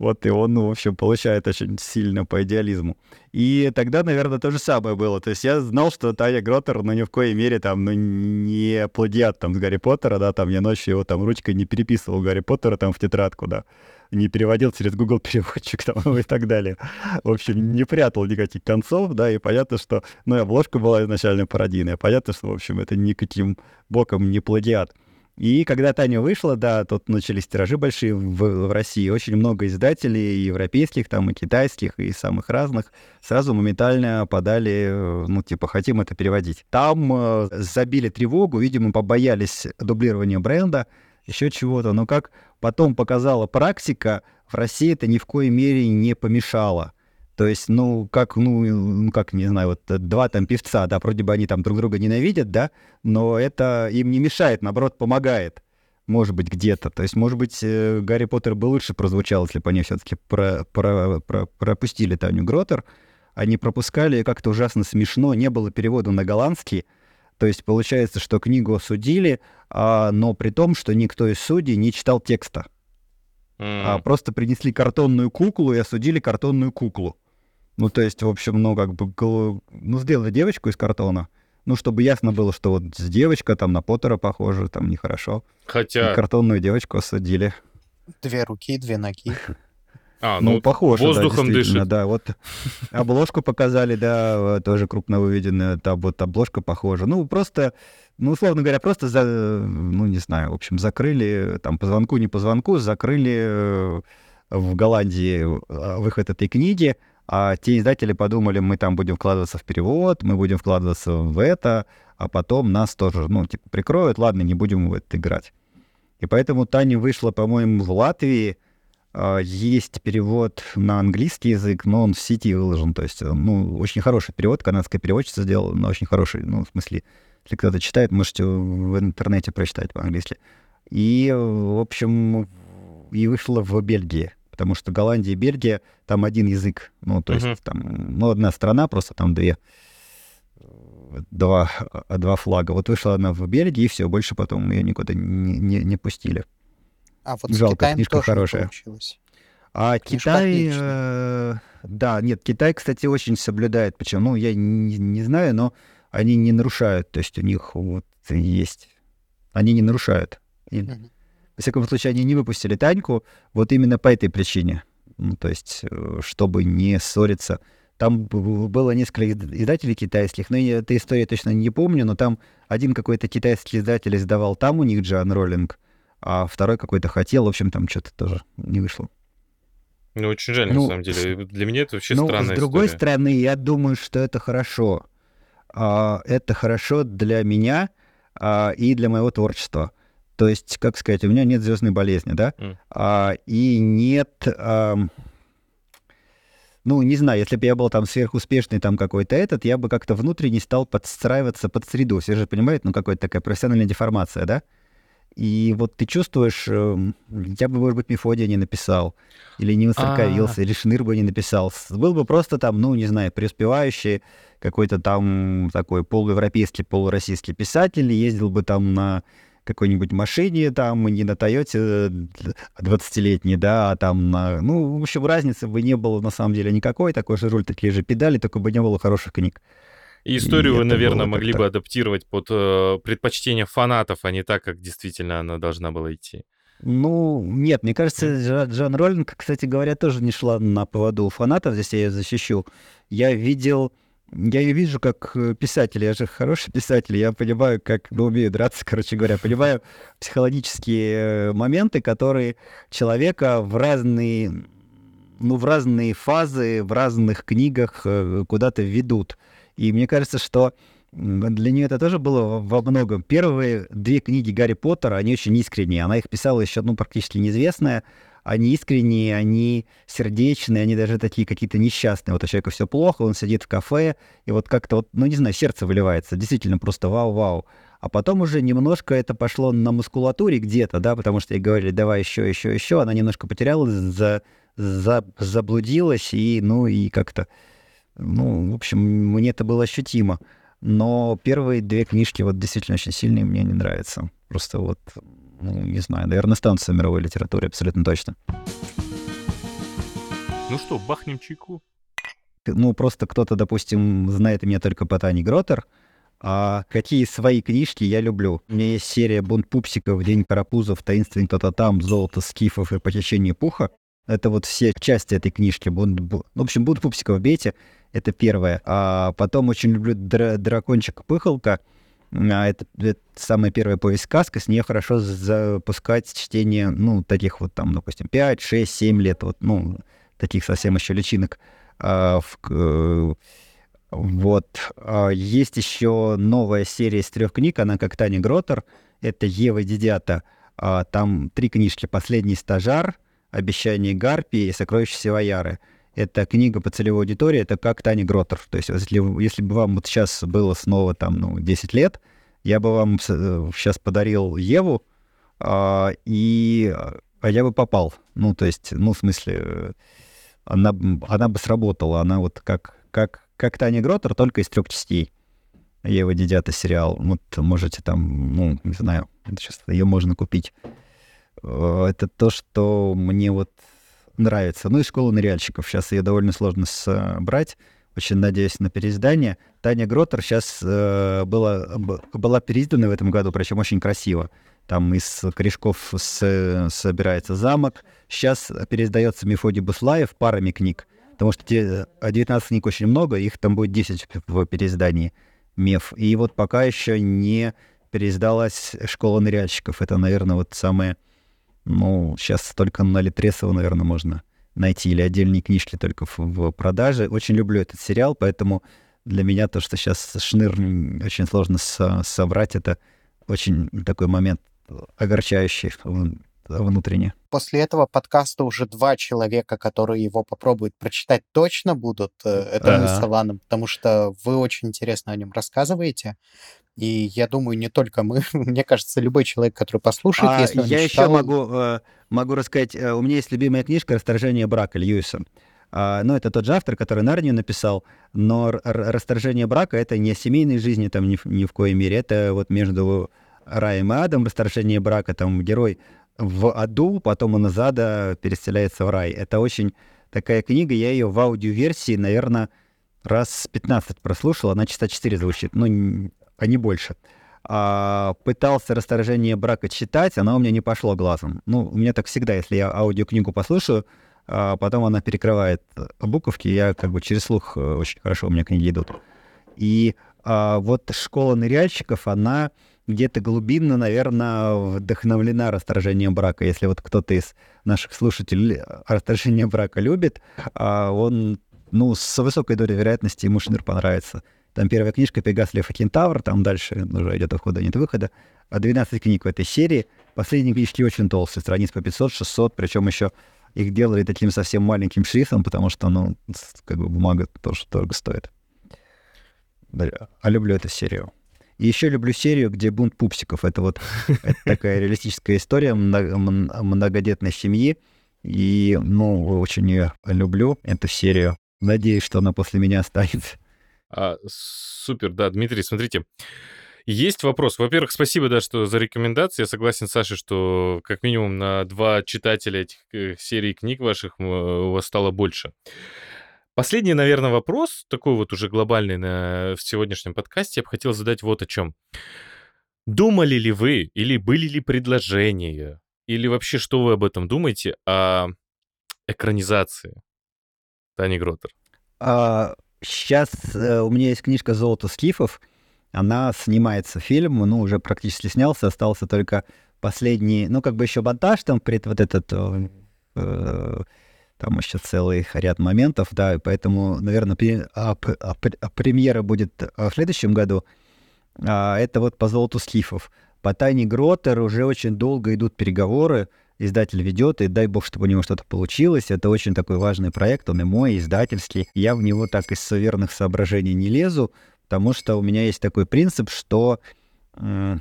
Speaker 3: Вот, и он, ну, в общем, получает очень сильно по идеализму. И тогда, наверное, то же самое было. То есть я знал, что Таня Гротер, ну, ни в коей мере там, ну, не плагиат там с Гарри Поттера, да, там я ночью его там ручкой не переписывал Гарри Поттера там в тетрадку, да, не переводил через Google переводчик там *laughs* и так далее. В общем, не прятал никаких концов, да, и понятно, что, ну, обложка была изначально пародийная, понятно, что, в общем, это никаким боком не плагиат. И когда Таня вышла, да, тут начались тиражи большие в, в России. Очень много издателей, и европейских, там, и китайских, и самых разных, сразу моментально подали, э, ну, типа, хотим это переводить. Там э, забили тревогу, видимо, побоялись дублирования бренда, еще чего-то. Но как потом показала практика, в России это ни в коей мере не помешало. То есть, ну, как, ну, как, не знаю, вот э, два там певца, да, вроде бы они там друг друга ненавидят, да, но это им не мешает, наоборот, помогает, может быть, где-то. То есть, может быть, э, Гарри Поттер бы лучше прозвучал, если бы они все-таки про, про, про, пропустили Таню Гротер, они пропускали, как-то ужасно смешно, не было перевода на голландский, то есть получается, что книгу осудили, а, но при том, что никто из судей не читал текста. Mm. А просто принесли картонную куклу и осудили картонную куклу. Ну, то есть, в общем, ну, как бы, ну, сделали девочку из картона, ну, чтобы ясно было, что вот девочка там на Поттера похожа, там нехорошо.
Speaker 1: Хотя...
Speaker 3: И картонную девочку осадили.
Speaker 2: Две руки, две ноги.
Speaker 1: А, ну, ну похоже,
Speaker 3: воздухом
Speaker 1: да, дышит.
Speaker 3: Да, вот обложку показали, да, тоже крупно выведенная, там вот обложка похожа. Ну, просто, ну, условно говоря, просто, за, ну, не знаю, в общем, закрыли, там, по звонку, не по звонку, закрыли э, в Голландии э, выход этой книги, а те издатели подумали, мы там будем вкладываться в перевод, мы будем вкладываться в это, а потом нас тоже, ну, типа, прикроют, ладно, не будем в это играть. И поэтому Таня вышла, по-моему, в Латвии, а, есть перевод на английский язык, но он в сети выложен. То есть, ну, очень хороший перевод, канадская переводчица сделала, но очень хороший. Ну, в смысле, если кто-то читает, можете в интернете прочитать по-английски. И, в общем, и вышла в Бельгии потому что Голландия и Бельгия, там один язык, ну, то есть uh-huh. там, ну, одна страна, просто там две, два, два флага. Вот вышла она в Бельгии, и все, больше потом ее никуда не, не, не пустили.
Speaker 2: А вот
Speaker 3: Жалко,
Speaker 2: с
Speaker 3: книжка хорошая. А
Speaker 2: Книжка
Speaker 3: Китай, э, да, нет, Китай, кстати, очень соблюдает, почему, ну, я не, не знаю, но они не нарушают, то есть у них вот есть, они не нарушают. И, uh-huh. Во всяком случае, они не выпустили Таньку вот именно по этой причине. Ну, то есть, э, чтобы не ссориться. Там было несколько издателей китайских, но я эту историю точно не помню, но там один какой-то китайский издатель издавал там у них Джоан Роллинг, а второй какой-то хотел, в общем, там что-то тоже не вышло.
Speaker 1: Ну, очень жаль, ну, на самом деле. Для меня это вообще
Speaker 3: ну,
Speaker 1: странная
Speaker 3: с другой
Speaker 1: история.
Speaker 3: стороны, я думаю, что это хорошо. А, это хорошо для меня а, и для моего творчества. То есть, как сказать, у меня нет звездной болезни, да,
Speaker 1: Mm.
Speaker 3: а, и нет, а, ну, не знаю, если бы я был там сверхуспешный там какой-то этот, я бы как-то внутренне стал подстраиваться под среду. Все же понимают, ну, какая-то такая профессиональная деформация, да? И вот ты чувствуешь, эм, я бы, может быть, Мефодия не написал, или не воцерковился, или Шныр бы не написал. Был бы просто там, ну, не знаю, преуспевающий какой-то там такой полуевропейский, полуроссийский писатель, ездил бы там на какой-нибудь машине, там, не на Тойоте 20-летней, да, а там на... Ну, в общем, разницы бы не было на самом деле никакой, такой же руль, такие же педали, только бы не было хороших книг.
Speaker 1: И историю вы,
Speaker 3: это
Speaker 1: наверное, могли бы адаптировать под э, предпочтения фанатов, а не так, как действительно она должна была идти.
Speaker 3: Ну, нет, мне кажется, Джа- Джан Роллинг, кстати говоря, тоже не шла на поводу у фанатов, здесь я ее защищу. Я видел, я ее вижу как э, писатель, я же хороший писатель, я понимаю, как, ну, умею драться, *laughs* короче говоря, понимаю психологические э, моменты, которые человека в разные, ну, в разные фазы, в разных книгах э, куда-то ведут. И мне кажется, что для нее это тоже было во- многом. Первые две книги Гарри Поттера, они очень искренние. Она их писала еще, ну, практически неизвестная. Они искренние, они сердечные, они даже такие какие-то несчастные. Вот у человека все плохо, он сидит в кафе, и вот как-то вот, ну, не знаю, сердце выливается. Действительно, просто вау-вау. А потом уже немножко это пошло на мускулатуре где-то, да, потому что ей говорили, давай еще, еще, еще. Она немножко потерялась, за, за, заблудилась, и, ну, и как-то, ну, в общем, мне это было ощутимо. Но первые две книжки вот действительно очень сильные, мне не нравятся. Просто вот, ну, не знаю, наверное, станутся в мировой литературе абсолютно точно.
Speaker 1: Ну что, бахнем чайку?
Speaker 3: Ну, просто кто-то, допустим, знает меня только по Тане Гротер, а какие свои книжки я люблю. У меня есть серия «Бунт пупсиков», «День карапузов», «Таинственный кто-то там», «Золото скифов» и «Похищение пуха». Это вот все части этой книжки. Бунт, бу- в общем, «Бунт пупсиков» бейте, это первое. А потом очень люблю дра- «Дракончик Пыхалка», это, это самая первая повесть сказка, с нее хорошо запускать чтение, ну, таких вот там, допустим, 5, 6, 7 лет, вот, ну, таких совсем еще личинок. А, в вот. А, Есть еще новая серия из трех книг, она как Таня Гротер. Это Ева Дидята. А, Там три книжки. «Последний стажар», «Обещание Гарпии» и «Сокровища Севояры». Это книга по целевой аудитории, это как Таня Гротер. То есть если, если бы вам вот сейчас было снова там, ну, 10 лет, я бы вам сейчас подарил Еву, а, и а я бы попал. Ну, то есть, ну, в смысле, э, она, она бы сработала. Она вот как, как, как Таня Гротер, только из трех частей. Ева Дидята сериал. Вот можете там, ну, не знаю, сейчас ее можно купить. Э, Это то, что мне вот нравится. Ну и школа ныряльщиков. Сейчас ее довольно сложно собрать. Очень надеюсь на переиздание. Таня Гротер сейчас была, б- была переиздана в этом году, причем очень красиво. Там из корешков с- собирается замок. Сейчас переиздается Мефодий Буслаев парами книг. Потому что те, э, 19 книг очень много, их там будет 10 в переиздании МЕФ. И вот пока еще не переиздалась «Школа ныряльщиков». Это, наверное, вот самое... Ну, сейчас только на Литресово, наверное, можно найти, или отдельные книжки только в, в продаже. Очень люблю этот сериал, поэтому для меня то, что сейчас Шныр очень сложно со- собрать, это очень такой момент огорчающий вн- внутренне.
Speaker 2: После этого подкаста уже два человека, которые его попробуют прочитать, точно будут. Это мы с. Аланом, потому что вы очень интересно о нем рассказываете. И я думаю, не только мы. *laughs* Мне кажется, любой человек, который послушает,
Speaker 3: А
Speaker 2: если он
Speaker 3: я
Speaker 2: не
Speaker 3: еще
Speaker 2: читал,
Speaker 3: могу, э, могу рассказать, э, у меня есть любимая книжка «Расторжение брака» Льюиса. А, ну, это тот же автор, который Нарнию написал, но «Расторжение брака» — это не о семейной жизни там ни, в- ни в коей мере, это вот между раем и адом «Расторжение брака», там герой в аду, потом он из ада переселяется в рай. Это очень такая книга, я ее в аудиоверсии, наверное, раз 15 прослушал, она часа 4 звучит, ну, а не больше. а, пытался «Расторжение брака» читать, оно у меня не пошло глазом. Ну, у меня так всегда, если я аудиокнигу послушаю, а потом она перекрывает буковки, я как бы через слух э, очень хорошо у меня книги идут. И а, вот школа ныряльщиков, она где-то глубинно, наверное, вдохновлена расторжением брака. Если вот кто-то из наших слушателей расторжение брака любит, а он, ну, с высокой долей вероятности ему Шныр понравится. Там первая книжка «Пегас, Лев и Кентавр», там дальше уже идет от входа, нет выхода. А 12 книг в этой серии. Последние книжки очень толстые, страниц по 500-600, причем еще их делали таким совсем маленьким шрифтом, потому что, ну, как бы бумага тоже дорого стоит. А люблю эту серию. И еще люблю серию, где бунт пупсиков. Это вот такая реалистическая история многодетной семьи. И, ну, очень ее люблю, эту серию. Надеюсь, что она после меня останется.
Speaker 1: А, супер, да, Дмитрий, смотрите. Есть вопрос. Во-первых, спасибо, да, что за рекомендации. Я согласен с Сашей, что как минимум на два читателя этих э, серий книг ваших у вас стало больше. Последний, наверное, вопрос, такой вот уже глобальный на, в сегодняшнем подкасте, я бы хотел задать вот о чем. Думали ли вы, или были ли предложения, или вообще что вы об этом думаете, о экранизации Тани Гротер?
Speaker 3: А, Сейчас э, у меня есть книжка «Золото скифов». Она снимается фильм, ну, уже практически снялся, остался только последний, ну, как бы еще монтаж там, пред вот этот, э, э, там еще целый ряд моментов, да, поэтому, наверное, пре, а, а, а, премьера будет в следующем году. А, это вот по «Золоту скифов». По «Тайне Гротер» уже очень долго идут переговоры, издатель ведет, и дай бог, чтобы у него что-то получилось. Это очень такой важный проект, он и мой, издательский. Я в него так из суверенных соображений не лезу, потому что у меня есть такой принцип, что... Э,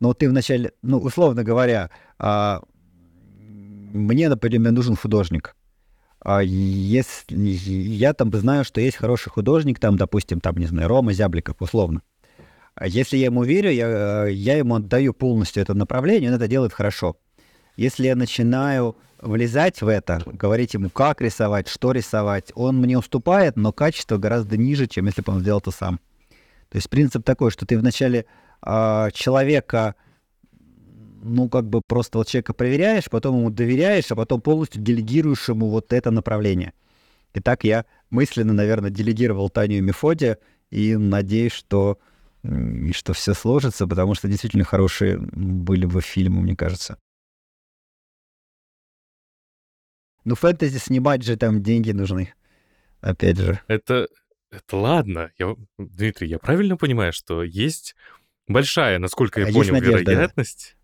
Speaker 3: ну, ты вначале, ну, условно говоря, э, мне, например, нужен художник. А если я там знаю, что есть хороший художник, там, допустим, там, не знаю, Рома Зябликов, условно. А если я ему верю, я, я ему отдаю полностью это направление, он это делает хорошо. Если я начинаю влезать в это, говорить ему, как рисовать, что рисовать, он мне уступает, но качество гораздо ниже, чем если бы он сделал это сам. То есть принцип такой, что ты вначале э, человека, ну, как бы просто вот человека проверяешь, потом ему доверяешь, а потом полностью делегируешь ему вот это направление. И так я мысленно, наверное, делегировал Таню и Мефодия, и надеюсь, что и что все сложится, потому что действительно хорошие были бы фильмы, мне кажется. Ну, фэнтези снимать же там деньги нужны. Опять же.
Speaker 1: Это, это ладно. Я, Дмитрий, я правильно понимаю, что есть большая, насколько я а понял, надежда. вероятность?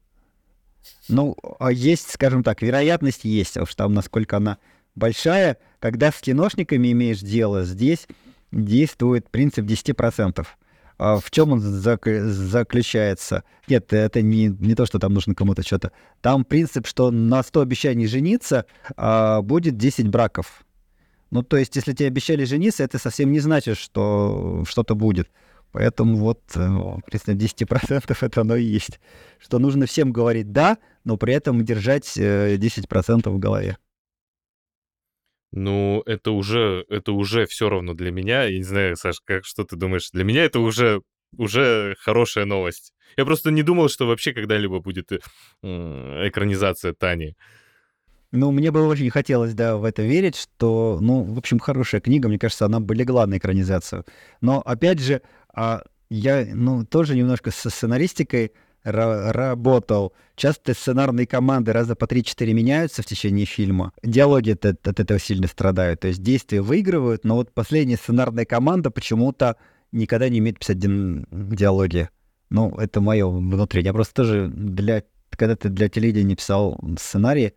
Speaker 3: Ну, а есть, скажем так, вероятность есть, а уж там насколько она большая. Когда с киношниками имеешь дело, здесь действует принцип 10%. А в чем он зак- заключается? Нет, это не, не то, что там нужно кому-то что-то. Там принцип, что на 100 обещаний жениться а, будет 10 браков. Ну, то есть, если тебе обещали жениться, это совсем не значит, что что-то будет. Поэтому вот, э, принцип 10% *laughs* это оно и есть. Что нужно всем говорить «да», но при этом держать 10% э, в голове.
Speaker 1: Ну, это уже, это уже все равно для меня. Я не знаю, Саш, как, что ты думаешь? Для меня это уже, уже хорошая новость. Я просто не думал, что вообще когда-либо будет э, экранизация Тани.
Speaker 3: Ну, мне бы очень хотелось, да, в это верить, что, ну, в общем, хорошая книга, мне кажется, она бы легла на экранизацию. Но, опять же, а я, ну, тоже немножко со сценаристикой работал. Часто сценарные команды раза по 3-4 меняются в течение фильма. Диалоги от, от этого сильно страдают. То есть действия выигрывают, но вот последняя сценарная команда почему-то никогда не умеет писать диалоги. Ну, это мое внутреннее. Я просто тоже для... Когда ты для телевидения писал сценарий,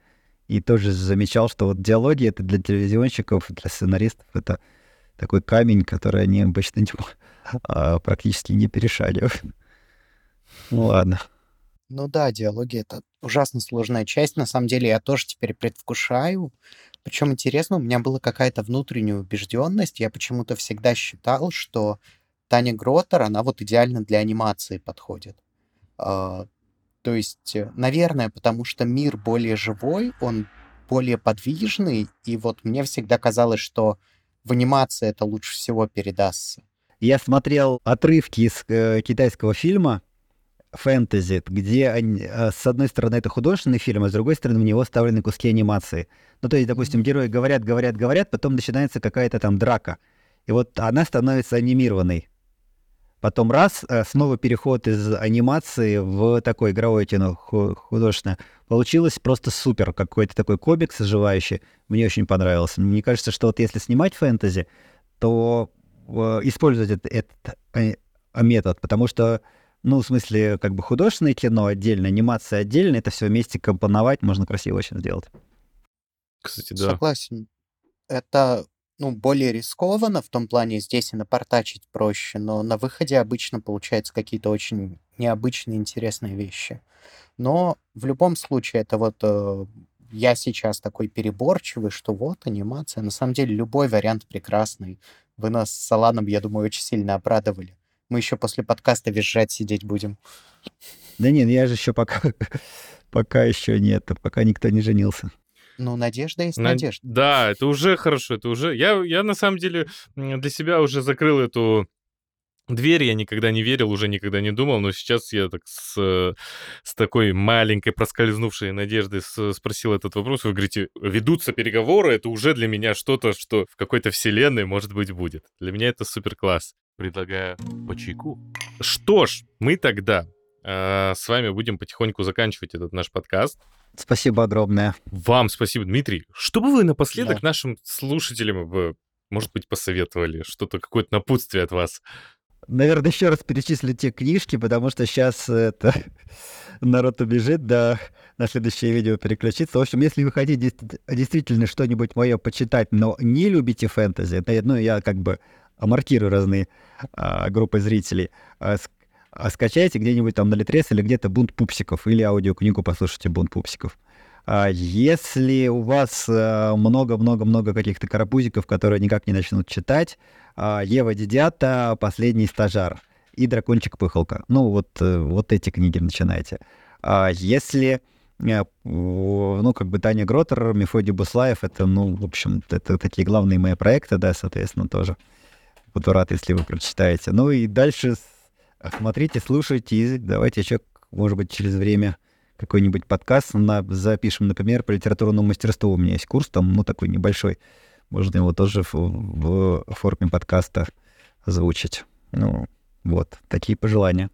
Speaker 3: и тоже замечал, что вот диалоги — это для телевизионщиков, для сценаристов — это такой камень, который они обычно *laughs* не, а, практически не перешагивают. Ну ладно.
Speaker 2: Ну да, диалоги — это ужасно сложная часть. На самом деле я тоже теперь предвкушаю. Причем интересно, у меня была какая-то внутренняя убежденность. Я почему-то всегда считал, что Таня Гротер, она вот идеально для анимации подходит. А, то есть, э, наверное, потому что мир более живой, он более подвижный, и вот мне всегда казалось, что в анимации это лучше всего передастся.
Speaker 3: Я смотрел отрывки из э, китайского фильма фэнтези, где они, э, с одной стороны это художественный фильм, а с другой стороны в него вставлены куски анимации. Ну, то есть, допустим, герои говорят, говорят, говорят, потом начинается какая-то там драка. И вот она становится анимированной. Потом раз, э, снова переход из анимации в такое игровое кино художественное. Получилось просто супер, какой-то такой комикс оживающий. Мне очень понравился. Мне кажется, что вот если снимать фэнтези, то э, использовать этот, этот метод, потому что, ну, в смысле, как бы художественное кино отдельно, анимация отдельно, это все вместе компоновать можно красиво очень сделать.
Speaker 1: Кстати, да.
Speaker 2: Согласен. Это ну, более рискованно, в том плане здесь и напортачить проще, но на выходе обычно получаются какие-то очень необычные, интересные вещи. Но в любом случае это вот э, я сейчас такой переборчивый, что вот анимация. На самом деле любой вариант прекрасный. Вы нас с Аланом, я думаю, очень сильно обрадовали. Мы еще после подкаста визжать сидеть будем.
Speaker 3: Да нет, я же еще пока, *laughs* пока еще нет, пока никто не женился.
Speaker 2: Ну, надежда есть На... надежда.
Speaker 1: Да, это уже хорошо, это уже... Я, я на самом деле для себя уже закрыл эту дверь, я никогда не верил, уже никогда не думал, но сейчас я так с, с такой маленькой проскользнувшей надеждой спросил этот вопрос. Вы говорите, ведутся переговоры, это уже для меня что-то, что в какой-то вселенной, может быть, будет. Для меня это супер класс. Предлагаю по чайку. Что ж, мы тогда э, с вами будем потихоньку заканчивать этот наш подкаст.
Speaker 3: Спасибо огромное.
Speaker 1: Вам спасибо, Дмитрий. Что бы вы напоследок да. нашим слушателям, бы, может быть, посоветовали? Что-то, какое-то напутствие от вас?
Speaker 3: Наверное, еще раз перечислить те книжки, потому что сейчас это *laughs* народ убежит, да, на следующее видео переключиться. В общем, если вы хотите действительно что-нибудь мое почитать, но не любите фэнтези, ну, я как бы маркирую разные а, группы зрителей, а, а скачайте где-нибудь там на Литрес или где-то «Бунт пупсиков» или аудиокнигу послушайте «Бунт пупсиков». А если у вас э, много-много-много каких-то карапузиков, которые никак не начнут читать, а, Ева Дидята «Последний стажар» и «Дракончик-пыхалка». Ну, вот, э, вот эти книги начинайте. А если э, ну, как бы Таня Гротер, Мефодий Буслаев, это, ну, в общем, это такие главные мои проекты, да, соответственно, тоже. Буду рад, если вы прочитаете. Ну и дальше смотрите, слушайте, и давайте еще, может быть, через время какой-нибудь подкаст на, запишем, например, по литературному мастерству. У меня есть курс там, ну, такой небольшой. Можно его тоже в, в форме подкаста озвучить. Ну, вот, такие пожелания.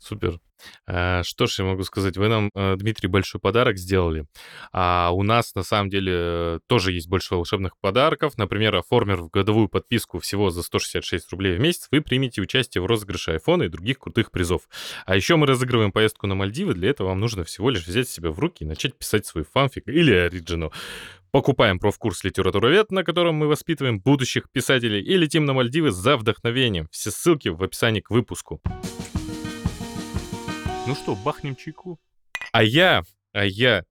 Speaker 1: Супер. Э, что ж, я могу сказать, вы нам, э, Дмитрий, большой подарок сделали. А у нас, на самом деле, тоже есть больше волшебных подарков. Например, оформив годовую подписку всего за 166 рублей в месяц, вы примете участие в розыгрыше айфона и других крутых призов. А еще мы разыгрываем поездку на Мальдивы. Для этого вам нужно всего лишь взять себя в руки и начать писать свой фанфик или оригинал. Покупаем профкурс «Литературовед», на котором мы воспитываем будущих писателей, и летим на Мальдивы за вдохновением. Все ссылки в описании к выпуску. Ну что, бахнем чайку? А я, а я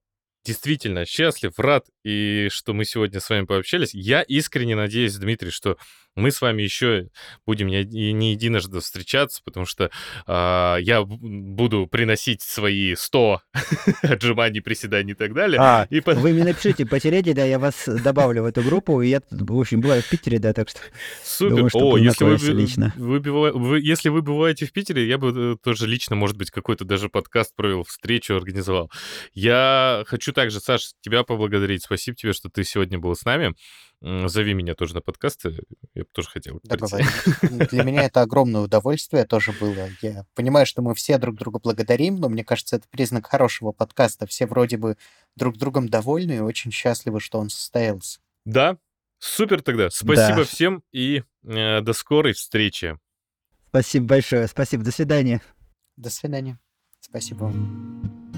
Speaker 1: действительно счастлив, рад, и что мы сегодня с вами пообщались. Я искренне надеюсь, Дмитрий, что мы с вами еще будем не, не единожды встречаться, потому что э, я буду приносить свои 100 *laughs* отжиманий, приседаний и так далее.
Speaker 3: А,
Speaker 1: и
Speaker 3: вы мне напишите по телеге, да, я вас добавлю в эту группу, и я, в общем, бываю в Питере, да, так что...
Speaker 1: Супер. Думаю, что О, если вы, лично. Вы, вы, если вы бываете в Питере, я бы э, тоже лично, может быть, какой-то даже подкаст провел, встречу организовал. Я хочу также, Саш, тебя поблагодарить. Спасибо тебе, что ты сегодня был с нами. Зови меня тоже на подкасты, я бы тоже хотел.
Speaker 2: Для меня это огромное удовольствие тоже было. Я понимаю, что мы все друг друга благодарим, но мне кажется, это признак хорошего подкаста. Все вроде бы друг другом довольны и очень счастливы, что он состоялся.
Speaker 1: Да, супер тогда. Спасибо да. всем и э, до скорой встречи.
Speaker 3: Спасибо большое. Спасибо. До свидания.
Speaker 2: До свидания. Спасибо вам.